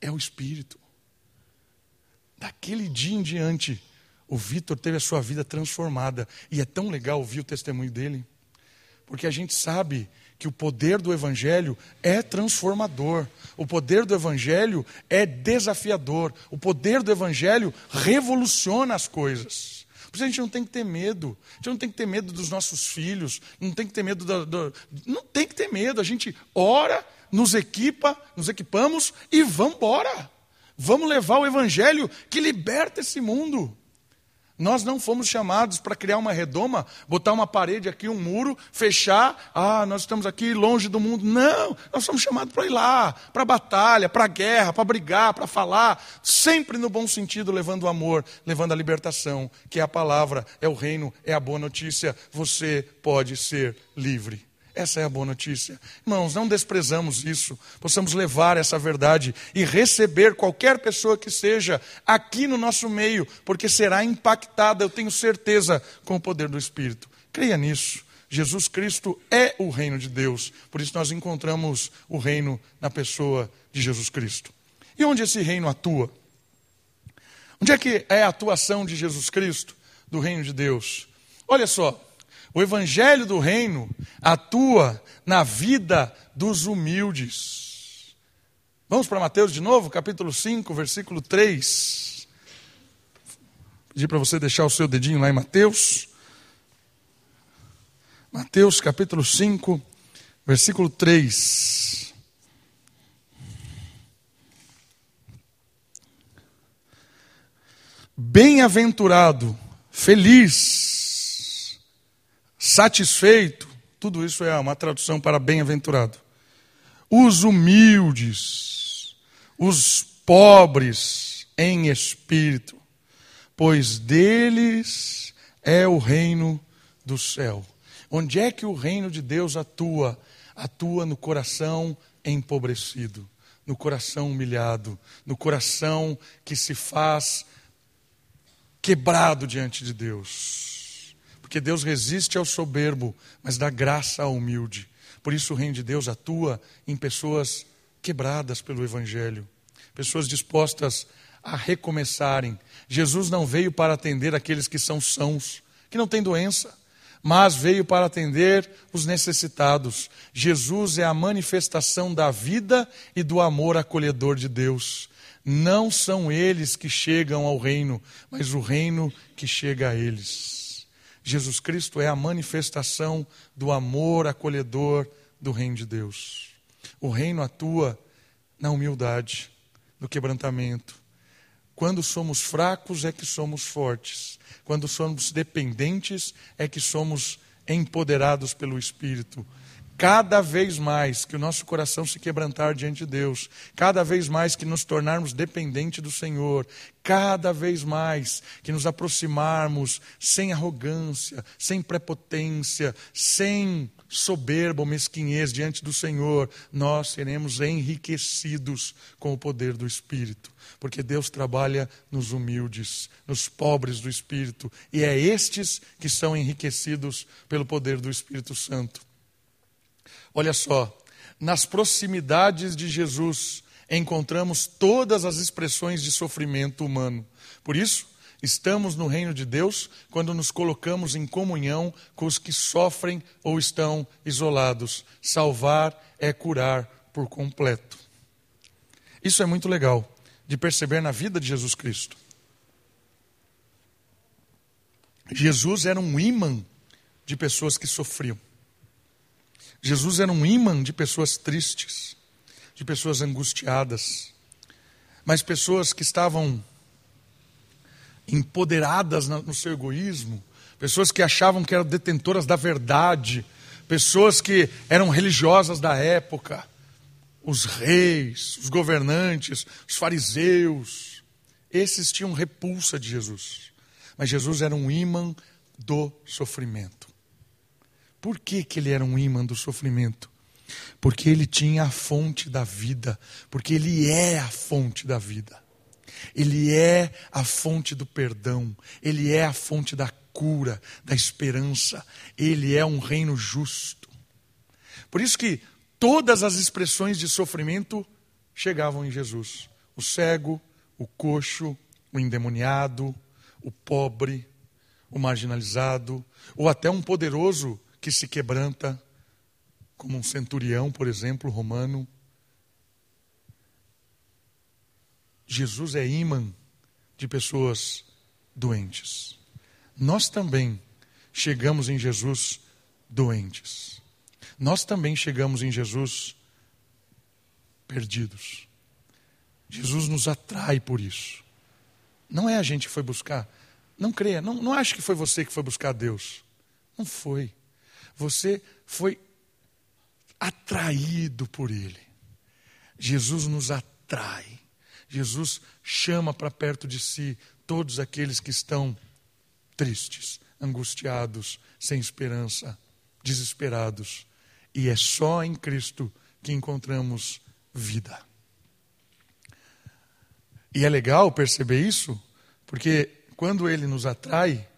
é o Espírito. Daquele dia em diante, o Vitor teve a sua vida transformada. E é tão legal ouvir o testemunho dele, porque a gente sabe que o poder do Evangelho é transformador, o poder do Evangelho é desafiador, o poder do Evangelho revoluciona as coisas. Por isso a gente não tem que ter medo, a gente não tem que ter medo dos nossos filhos, não tem que ter medo, do, do, não tem que ter medo, a gente ora, nos equipa, nos equipamos e vamos embora. Vamos levar o Evangelho que liberta esse mundo. Nós não fomos chamados para criar uma redoma, botar uma parede aqui, um muro, fechar. Ah, nós estamos aqui longe do mundo. Não, nós somos chamados para ir lá, para a batalha, para a guerra, para brigar, para falar, sempre no bom sentido, levando o amor, levando a libertação, que é a palavra, é o reino, é a boa notícia. Você pode ser livre. Essa é a boa notícia. Irmãos, não desprezamos isso. Possamos levar essa verdade e receber qualquer pessoa que seja aqui no nosso meio, porque será impactada, eu tenho certeza, com o poder do Espírito. Creia nisso. Jesus Cristo é o reino de Deus. Por isso nós encontramos o reino na pessoa de Jesus Cristo. E onde esse reino atua? Onde é que é a atuação de Jesus Cristo, do reino de Deus? Olha só, o evangelho do reino atua na vida dos humildes. Vamos para Mateus de novo, capítulo 5, versículo 3. Pedi para você deixar o seu dedinho lá em Mateus. Mateus capítulo 5, versículo 3. Bem-aventurado, feliz satisfeito, tudo isso é uma tradução para bem-aventurado. Os humildes, os pobres em espírito, pois deles é o reino do céu. Onde é que o reino de Deus atua? Atua no coração empobrecido, no coração humilhado, no coração que se faz quebrado diante de Deus. Porque Deus resiste ao soberbo, mas dá graça ao humilde. Por isso o reino de Deus atua em pessoas quebradas pelo Evangelho, pessoas dispostas a recomeçarem. Jesus não veio para atender aqueles que são sãos, que não têm doença, mas veio para atender os necessitados. Jesus é a manifestação da vida e do amor acolhedor de Deus. Não são eles que chegam ao reino, mas o reino que chega a eles. Jesus Cristo é a manifestação do amor acolhedor do reino de Deus. O reino atua na humildade, no quebrantamento. Quando somos fracos é que somos fortes. Quando somos dependentes é que somos empoderados pelo Espírito cada vez mais que o nosso coração se quebrantar diante de Deus, cada vez mais que nos tornarmos dependentes do Senhor, cada vez mais que nos aproximarmos sem arrogância, sem prepotência, sem soberba ou mesquinhez diante do Senhor, nós seremos enriquecidos com o poder do Espírito. Porque Deus trabalha nos humildes, nos pobres do Espírito, e é estes que são enriquecidos pelo poder do Espírito Santo. Olha só, nas proximidades de Jesus encontramos todas as expressões de sofrimento humano. Por isso, estamos no reino de Deus quando nos colocamos em comunhão com os que sofrem ou estão isolados. Salvar é curar por completo. Isso é muito legal de perceber na vida de Jesus Cristo. Jesus era um imã de pessoas que sofriam. Jesus era um imã de pessoas tristes, de pessoas angustiadas, mas pessoas que estavam empoderadas no seu egoísmo, pessoas que achavam que eram detentoras da verdade, pessoas que eram religiosas da época, os reis, os governantes, os fariseus, esses tinham repulsa de Jesus. Mas Jesus era um imã do sofrimento. Por que, que ele era um imã do sofrimento? Porque ele tinha a fonte da vida, porque ele é a fonte da vida. Ele é a fonte do perdão, ele é a fonte da cura, da esperança, ele é um reino justo. Por isso que todas as expressões de sofrimento chegavam em Jesus: o cego, o coxo, o endemoniado, o pobre, o marginalizado, ou até um poderoso que se quebranta, como um centurião, por exemplo, romano. Jesus é imã de pessoas doentes. Nós também chegamos em Jesus doentes. Nós também chegamos em Jesus perdidos. Jesus nos atrai por isso. Não é a gente que foi buscar. Não creia, não, não acho que foi você que foi buscar Deus. Não foi. Você foi atraído por Ele. Jesus nos atrai. Jesus chama para perto de si todos aqueles que estão tristes, angustiados, sem esperança, desesperados. E é só em Cristo que encontramos vida. E é legal perceber isso, porque quando ele nos atrai,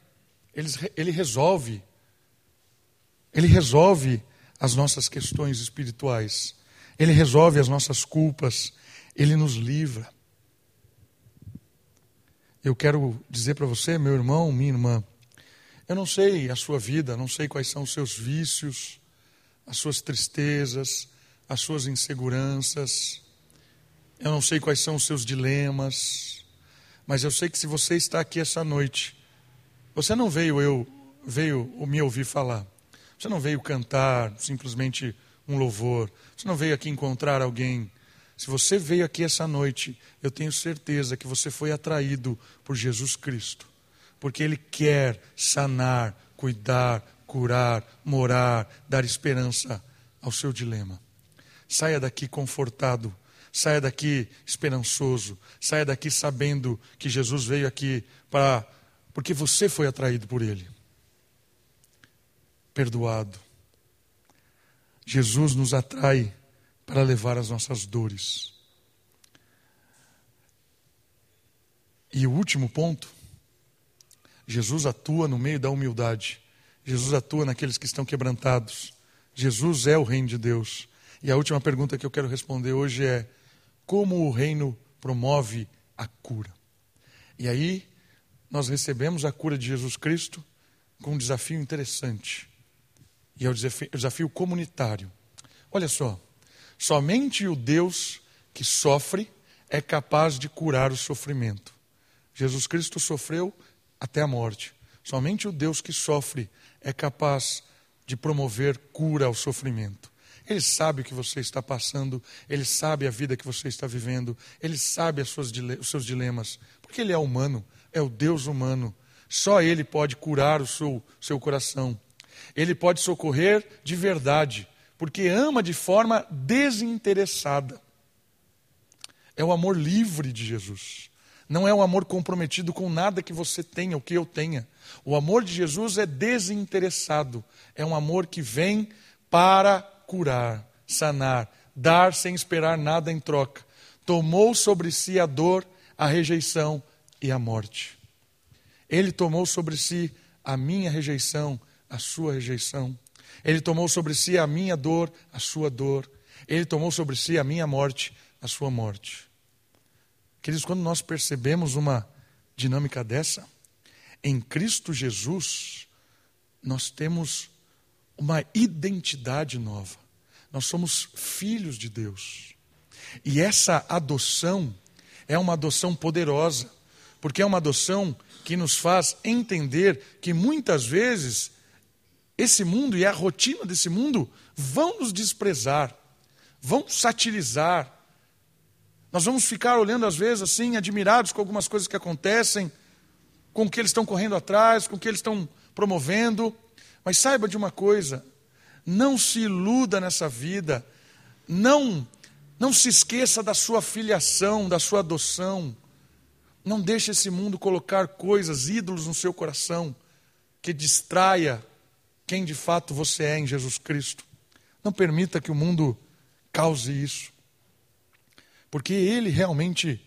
ele, resolve, ele resolve as nossas questões espirituais, ele resolve as nossas culpas, ele nos livra. Eu quero dizer para você, meu irmão, minha irmã, eu não sei a sua vida, não sei quais são os seus vícios, as suas tristezas, as suas inseguranças, eu não sei quais são os seus dilemas, mas eu sei que se você está aqui essa noite, você não veio eu veio me ouvir falar. Você não veio cantar simplesmente um louvor. Você não veio aqui encontrar alguém se você veio aqui essa noite, eu tenho certeza que você foi atraído por Jesus Cristo, porque Ele quer sanar, cuidar, curar, morar, dar esperança ao seu dilema. Saia daqui confortado, saia daqui esperançoso, saia daqui sabendo que Jesus veio aqui para porque você foi atraído por Ele. Perdoado. Jesus nos atrai para levar as nossas dores. E o último ponto, Jesus atua no meio da humildade. Jesus atua naqueles que estão quebrantados. Jesus é o reino de Deus. E a última pergunta que eu quero responder hoje é: como o reino promove a cura? E aí, nós recebemos a cura de Jesus Cristo com um desafio interessante. E é o desafio, comunitário. Olha só, Somente o Deus que sofre é capaz de curar o sofrimento. Jesus Cristo sofreu até a morte. Somente o Deus que sofre é capaz de promover cura ao sofrimento. Ele sabe o que você está passando, ele sabe a vida que você está vivendo, ele sabe suas, os seus dilemas, porque ele é humano, é o Deus humano. Só ele pode curar o seu, seu coração. Ele pode socorrer de verdade porque ama de forma desinteressada. É o amor livre de Jesus. Não é um amor comprometido com nada que você tenha, ou que eu tenha. O amor de Jesus é desinteressado. É um amor que vem para curar, sanar, dar sem esperar nada em troca. Tomou sobre si a dor, a rejeição e a morte. Ele tomou sobre si a minha rejeição, a sua rejeição. Ele tomou sobre si a minha dor, a sua dor. Ele tomou sobre si a minha morte, a sua morte. Queridos, quando nós percebemos uma dinâmica dessa, em Cristo Jesus, nós temos uma identidade nova. Nós somos filhos de Deus. E essa adoção é uma adoção poderosa, porque é uma adoção que nos faz entender que muitas vezes esse mundo e a rotina desse mundo vão nos desprezar, vão satirizar. Nós vamos ficar olhando às vezes assim, admirados com algumas coisas que acontecem, com o que eles estão correndo atrás, com o que eles estão promovendo. Mas saiba de uma coisa: não se iluda nessa vida, não, não se esqueça da sua filiação, da sua adoção. Não deixe esse mundo colocar coisas, ídolos no seu coração, que distraia quem de fato você é em Jesus Cristo. Não permita que o mundo cause isso. Porque ele realmente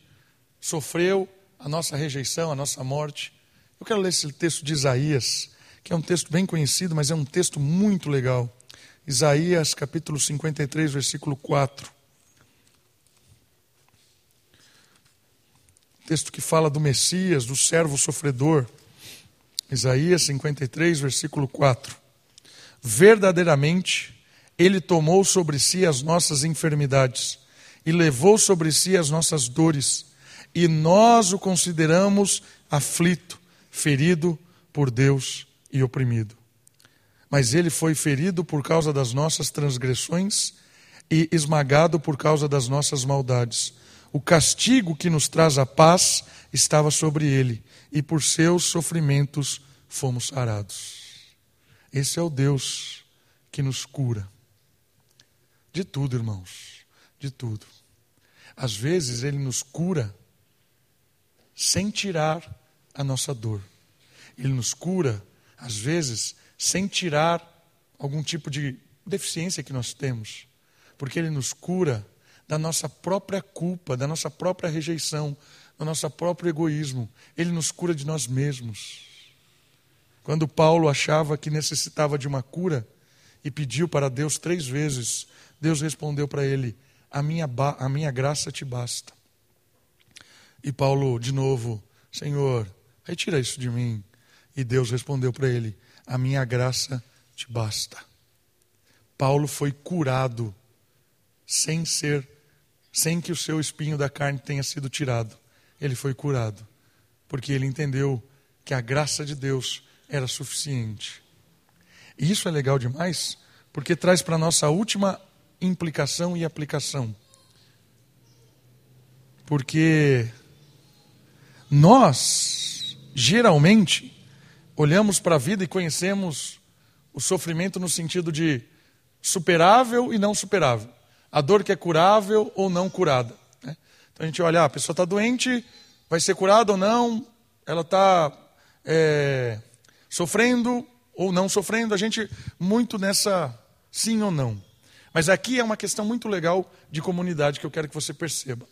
sofreu a nossa rejeição, a nossa morte. Eu quero ler esse texto de Isaías, que é um texto bem conhecido, mas é um texto muito legal. Isaías capítulo 53, versículo 4. Texto que fala do Messias, do servo sofredor. Isaías 53, versículo 4. Verdadeiramente, ele tomou sobre si as nossas enfermidades e levou sobre si as nossas dores, e nós o consideramos aflito, ferido por Deus e oprimido. Mas ele foi ferido por causa das nossas transgressões e esmagado por causa das nossas maldades. O castigo que nos traz a paz estava sobre ele, e por seus sofrimentos fomos sarados. Esse é o Deus que nos cura. De tudo, irmãos, de tudo. Às vezes ele nos cura sem tirar a nossa dor. Ele nos cura, às vezes, sem tirar algum tipo de deficiência que nós temos, porque Ele nos cura da nossa própria culpa, da nossa própria rejeição, do nosso próprio egoísmo. Ele nos cura de nós mesmos. Quando Paulo achava que necessitava de uma cura e pediu para Deus três vezes, Deus respondeu para ele: a minha, a minha graça te basta. E Paulo, de novo, Senhor, retira isso de mim. E Deus respondeu para ele: a minha graça te basta. Paulo foi curado sem ser, sem que o seu espinho da carne tenha sido tirado. Ele foi curado, porque ele entendeu que a graça de Deus era suficiente. E isso é legal demais, porque traz para a nossa última implicação e aplicação. Porque nós, geralmente, olhamos para a vida e conhecemos o sofrimento no sentido de superável e não superável. A dor que é curável ou não curada. Né? Então a gente olha, ah, a pessoa está doente, vai ser curada ou não, ela está é, sofrendo ou não sofrendo, a gente muito nessa sim ou não. Mas aqui é uma questão muito legal de comunidade que eu quero que você perceba.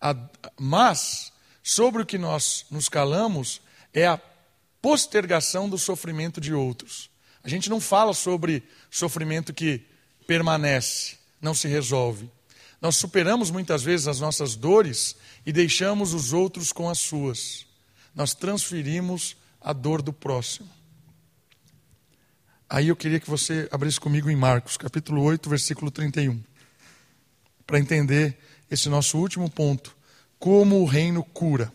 A, mas, sobre o que nós nos calamos, é a postergação do sofrimento de outros. A gente não fala sobre sofrimento que permanece, não se resolve. Nós superamos muitas vezes as nossas dores e deixamos os outros com as suas. Nós transferimos a dor do próximo. Aí eu queria que você abrisse comigo em Marcos, capítulo 8, versículo 31, para entender esse nosso último ponto: como o reino cura.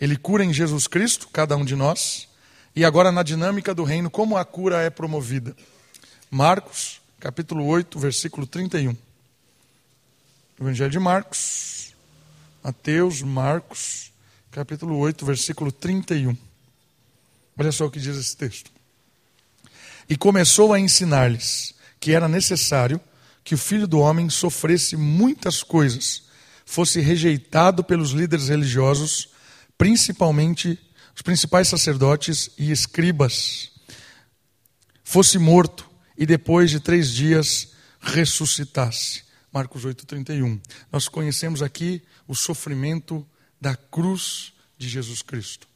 Ele cura em Jesus Cristo, cada um de nós, e agora na dinâmica do reino, como a cura é promovida. Marcos, capítulo 8, versículo 31. Evangelho de Marcos, Mateus, Marcos, capítulo 8, versículo 31. Olha só o que diz esse texto. E começou a ensinar-lhes que era necessário que o filho do homem sofresse muitas coisas, fosse rejeitado pelos líderes religiosos principalmente os principais sacerdotes e escribas, fosse morto e depois de três dias ressuscitasse. Marcos 8,31. Nós conhecemos aqui o sofrimento da cruz de Jesus Cristo.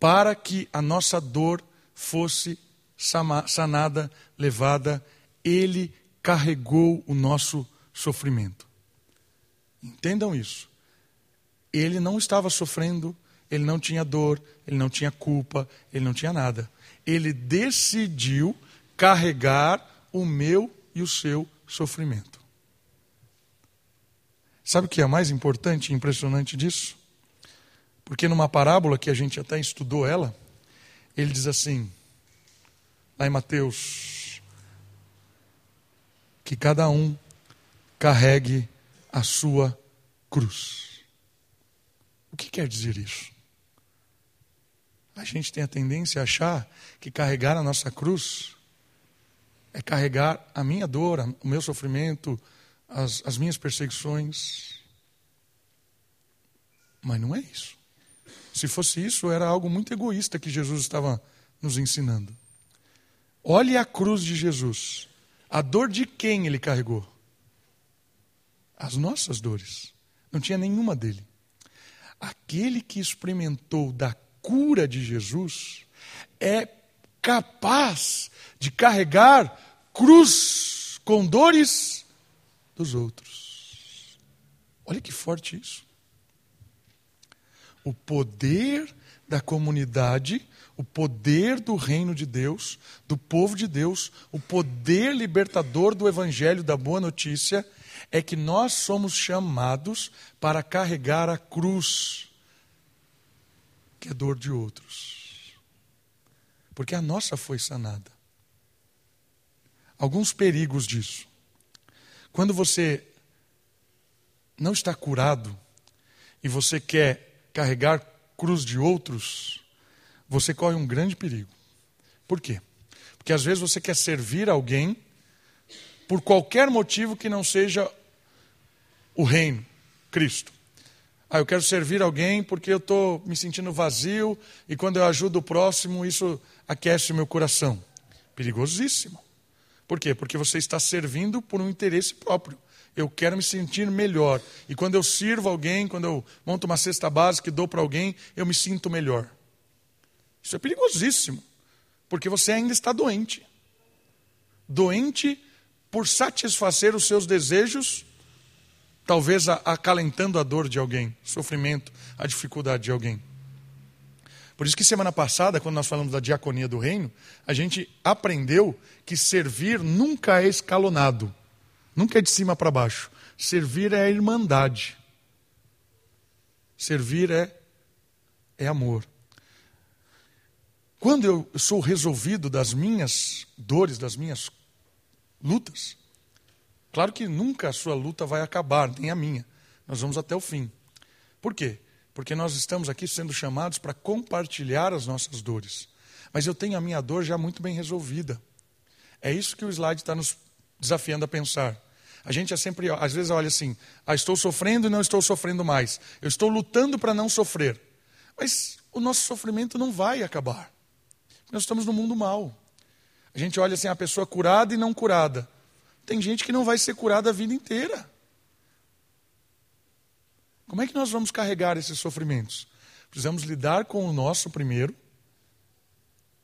Para que a nossa dor fosse sanada, levada, ele carregou o nosso sofrimento. Entendam isso. Ele não estava sofrendo, ele não tinha dor, ele não tinha culpa, ele não tinha nada. Ele decidiu carregar o meu e o seu sofrimento. Sabe o que é mais importante e impressionante disso? Porque numa parábola que a gente até estudou ela, ele diz assim, lá em Mateus, que cada um carregue a sua cruz. O que quer dizer isso? A gente tem a tendência a achar que carregar a nossa cruz é carregar a minha dor, o meu sofrimento, as, as minhas perseguições. Mas não é isso. Se fosse isso, era algo muito egoísta que Jesus estava nos ensinando. Olhe a cruz de Jesus. A dor de quem ele carregou? As nossas dores. Não tinha nenhuma dele. Aquele que experimentou da cura de Jesus é capaz de carregar cruz com dores dos outros. Olha que forte isso. O poder da comunidade, o poder do reino de Deus, do povo de Deus, o poder libertador do evangelho da boa notícia é que nós somos chamados para carregar a cruz, que é dor de outros. Porque a nossa foi sanada. Alguns perigos disso. Quando você não está curado e você quer carregar cruz de outros, você corre um grande perigo. Por quê? Porque às vezes você quer servir alguém por qualquer motivo que não seja o reino, Cristo. Ah, eu quero servir alguém porque eu estou me sentindo vazio e quando eu ajudo o próximo, isso aquece o meu coração. Perigosíssimo. Por quê? Porque você está servindo por um interesse próprio. Eu quero me sentir melhor. E quando eu sirvo alguém, quando eu monto uma cesta básica e dou para alguém, eu me sinto melhor. Isso é perigosíssimo. Porque você ainda está doente. Doente por satisfazer os seus desejos talvez acalentando a dor de alguém, o sofrimento, a dificuldade de alguém. Por isso que semana passada, quando nós falamos da diaconia do reino, a gente aprendeu que servir nunca é escalonado, nunca é de cima para baixo. Servir é a irmandade. Servir é, é amor. Quando eu sou resolvido das minhas dores, das minhas lutas, Claro que nunca a sua luta vai acabar, nem a minha. Nós vamos até o fim. Por quê? Porque nós estamos aqui sendo chamados para compartilhar as nossas dores. Mas eu tenho a minha dor já muito bem resolvida. É isso que o slide está nos desafiando a pensar. A gente é sempre, às vezes, olha assim: ah, estou sofrendo e não estou sofrendo mais. Eu estou lutando para não sofrer. Mas o nosso sofrimento não vai acabar. Nós estamos no mundo mal. A gente olha assim: a pessoa curada e não curada. Tem gente que não vai ser curada a vida inteira. Como é que nós vamos carregar esses sofrimentos? Precisamos lidar com o nosso primeiro.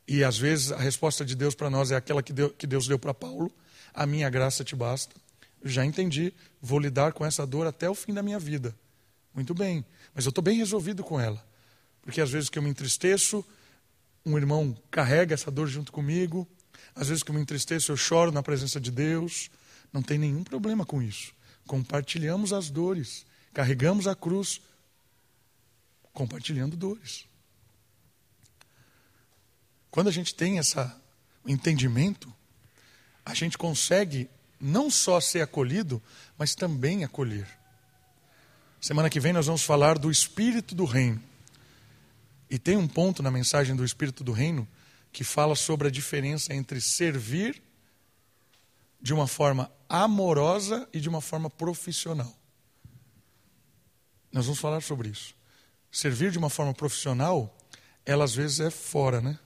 E às vezes a resposta de Deus para nós é aquela que, que Deus deu para Paulo: A minha graça te basta. Já entendi, vou lidar com essa dor até o fim da minha vida. Muito bem, mas eu estou bem resolvido com ela. Porque às vezes que eu me entristeço, um irmão carrega essa dor junto comigo. Às vezes que eu me entristeço, eu choro na presença de Deus. Não tem nenhum problema com isso. Compartilhamos as dores, carregamos a cruz, compartilhando dores. Quando a gente tem esse entendimento, a gente consegue não só ser acolhido, mas também acolher. Semana que vem nós vamos falar do Espírito do Reino. E tem um ponto na mensagem do Espírito do Reino que fala sobre a diferença entre servir de uma forma amorosa e de uma forma profissional. Nós vamos falar sobre isso. Servir de uma forma profissional, ela às vezes é fora, né?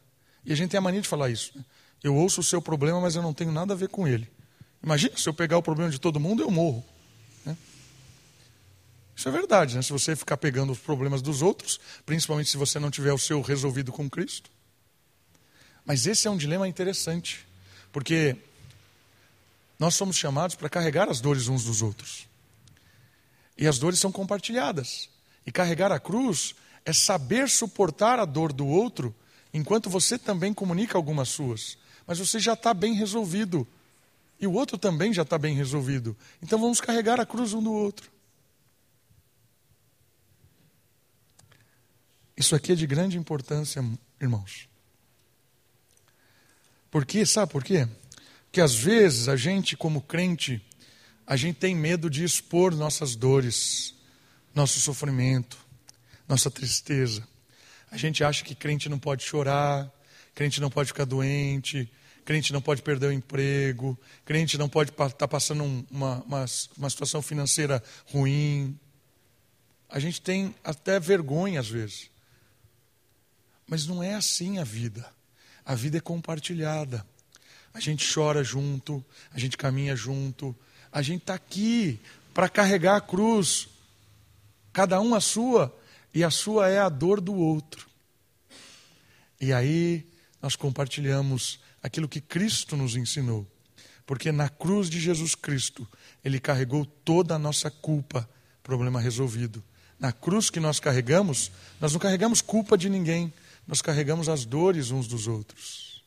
E a gente tem a mania de falar isso. Né? Eu ouço o seu problema, mas eu não tenho nada a ver com ele. Imagina se eu pegar o problema de todo mundo, eu morro. Né? Isso é verdade, né? Se você ficar pegando os problemas dos outros, principalmente se você não tiver o seu resolvido com Cristo. Mas esse é um dilema interessante, porque nós somos chamados para carregar as dores uns dos outros. E as dores são compartilhadas. E carregar a cruz é saber suportar a dor do outro, enquanto você também comunica algumas suas. Mas você já está bem resolvido. E o outro também já está bem resolvido. Então vamos carregar a cruz um do outro. Isso aqui é de grande importância, irmãos. Por quê? Sabe por quê? Porque às vezes a gente, como crente, a gente tem medo de expor nossas dores, nosso sofrimento, nossa tristeza. A gente acha que crente não pode chorar, crente não pode ficar doente, crente não pode perder o emprego, crente não pode estar tá passando uma, uma, uma situação financeira ruim. A gente tem até vergonha às vezes. Mas não é assim a vida. A vida é compartilhada. A gente chora junto, a gente caminha junto, a gente está aqui para carregar a cruz, cada um a sua, e a sua é a dor do outro. E aí nós compartilhamos aquilo que Cristo nos ensinou. Porque na cruz de Jesus Cristo, Ele carregou toda a nossa culpa, problema resolvido. Na cruz que nós carregamos, nós não carregamos culpa de ninguém, nós carregamos as dores uns dos outros.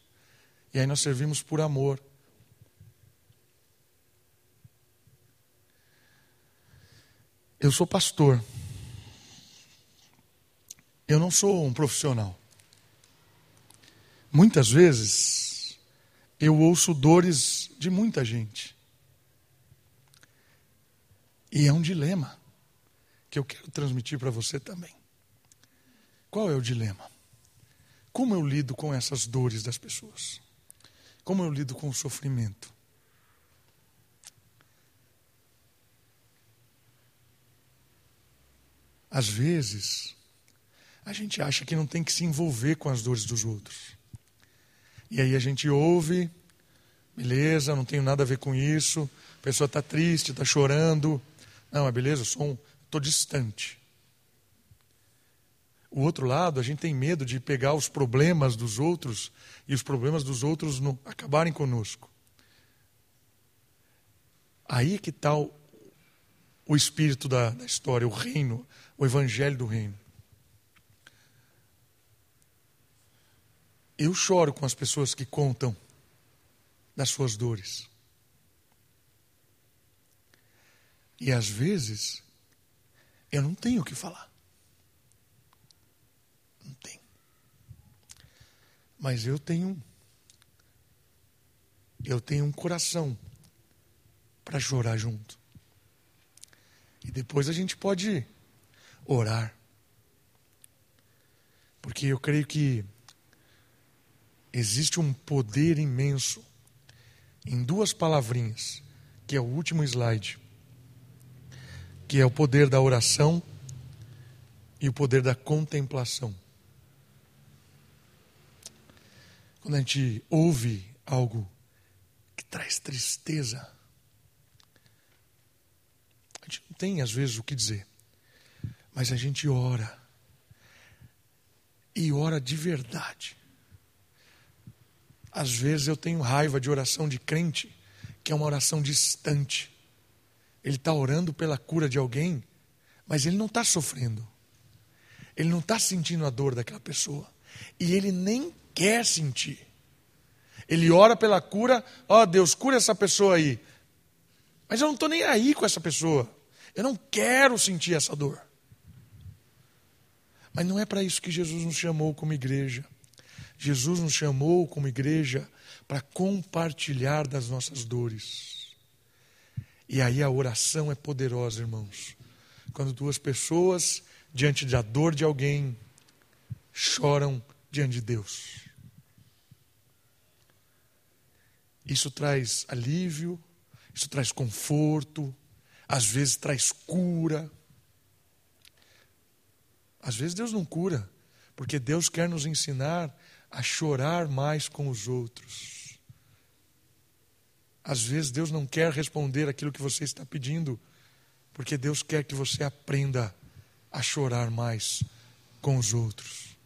E aí nós servimos por amor. Eu sou pastor. Eu não sou um profissional. Muitas vezes eu ouço dores de muita gente. E é um dilema que eu quero transmitir para você também. Qual é o dilema? Como eu lido com essas dores das pessoas? Como eu lido com o sofrimento? Às vezes, a gente acha que não tem que se envolver com as dores dos outros. E aí a gente ouve, beleza, não tenho nada a ver com isso, a pessoa está triste, está chorando. Não, é beleza, eu sou um, estou distante. O outro lado, a gente tem medo de pegar os problemas dos outros e os problemas dos outros não acabarem conosco. Aí que está o, o espírito da, da história, o reino, o evangelho do reino. Eu choro com as pessoas que contam das suas dores. E às vezes, eu não tenho o que falar. Não tenho. Mas eu tenho. Eu tenho um coração para chorar junto. E depois a gente pode orar. Porque eu creio que existe um poder imenso em duas palavrinhas, que é o último slide, que é o poder da oração e o poder da contemplação. Quando a gente ouve algo que traz tristeza, a gente não tem às vezes o que dizer, mas a gente ora, e ora de verdade. Às vezes eu tenho raiva de oração de crente, que é uma oração distante. Ele está orando pela cura de alguém, mas ele não está sofrendo. Ele não está sentindo a dor daquela pessoa. E ele nem quer sentir. Ele ora pela cura, ó oh, Deus, cura essa pessoa aí. Mas eu não estou nem aí com essa pessoa. Eu não quero sentir essa dor. Mas não é para isso que Jesus nos chamou como igreja. Jesus nos chamou como igreja para compartilhar das nossas dores. E aí a oração é poderosa, irmãos. Quando duas pessoas, diante da dor de alguém, choram diante de Deus. Isso traz alívio, isso traz conforto, às vezes traz cura. Às vezes Deus não cura, porque Deus quer nos ensinar a chorar mais com os outros. Às vezes Deus não quer responder aquilo que você está pedindo, porque Deus quer que você aprenda a chorar mais com os outros.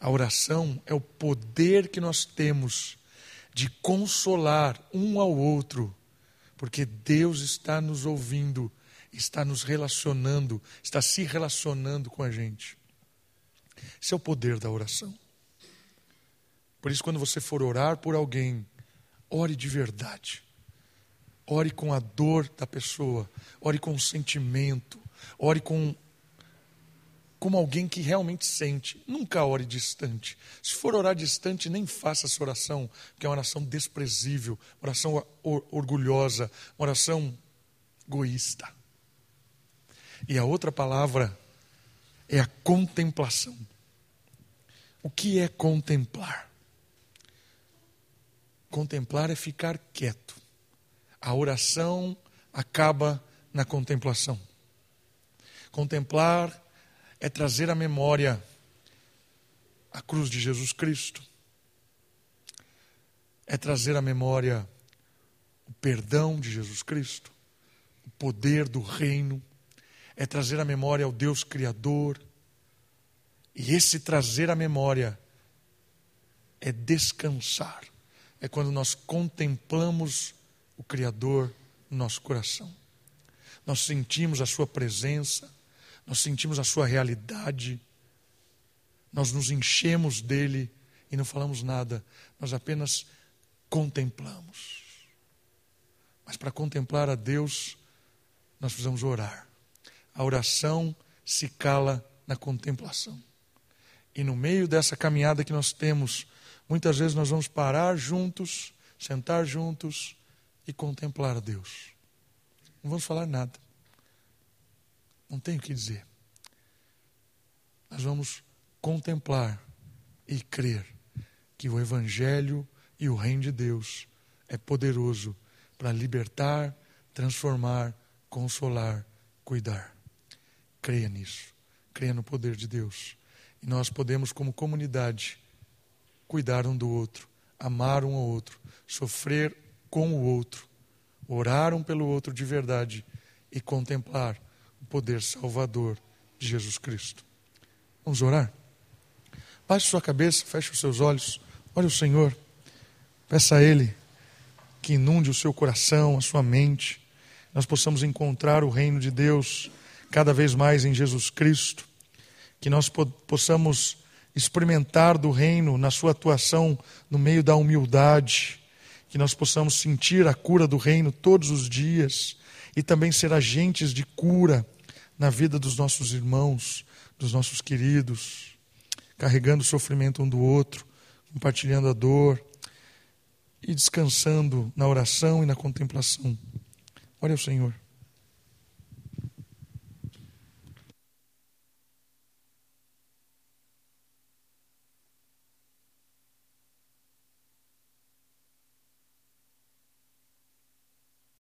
A oração é o poder que nós temos de consolar um ao outro, porque Deus está nos ouvindo, está nos relacionando, está se relacionando com a gente. Esse é o poder da oração. Por isso, quando você for orar por alguém, ore de verdade. Ore com a dor da pessoa, ore com o sentimento, ore com como alguém que realmente sente. Nunca ore distante. Se for orar distante, nem faça essa oração, que é uma oração desprezível, uma oração orgulhosa, uma oração egoísta. E a outra palavra é a contemplação. O que é contemplar? Contemplar é ficar quieto. A oração acaba na contemplação. Contemplar é trazer à memória a cruz de Jesus Cristo, é trazer à memória o perdão de Jesus Cristo, o poder do reino, é trazer à memória o Deus Criador. E esse trazer à memória é descansar, é quando nós contemplamos o Criador no nosso coração. Nós sentimos a Sua presença, nós sentimos a sua realidade, nós nos enchemos dele e não falamos nada, nós apenas contemplamos. Mas para contemplar a Deus, nós precisamos orar. A oração se cala na contemplação. E no meio dessa caminhada que nós temos, muitas vezes nós vamos parar juntos, sentar juntos e contemplar a Deus. Não vamos falar nada. Não tenho o que dizer. Nós vamos contemplar e crer que o Evangelho e o Reino de Deus é poderoso para libertar, transformar, consolar, cuidar. Creia nisso. Creia no poder de Deus. E nós podemos, como comunidade, cuidar um do outro, amar um ao outro, sofrer com o outro, orar um pelo outro de verdade e contemplar o poder salvador de Jesus Cristo. Vamos orar? Baixe sua cabeça, feche os seus olhos, olhe o Senhor, peça a Ele que inunde o seu coração, a sua mente, nós possamos encontrar o reino de Deus cada vez mais em Jesus Cristo, que nós possamos experimentar do reino na sua atuação no meio da humildade, que nós possamos sentir a cura do reino todos os dias e também ser agentes de cura na vida dos nossos irmãos, dos nossos queridos, carregando o sofrimento um do outro, compartilhando a dor e descansando na oração e na contemplação. Olha o Senhor.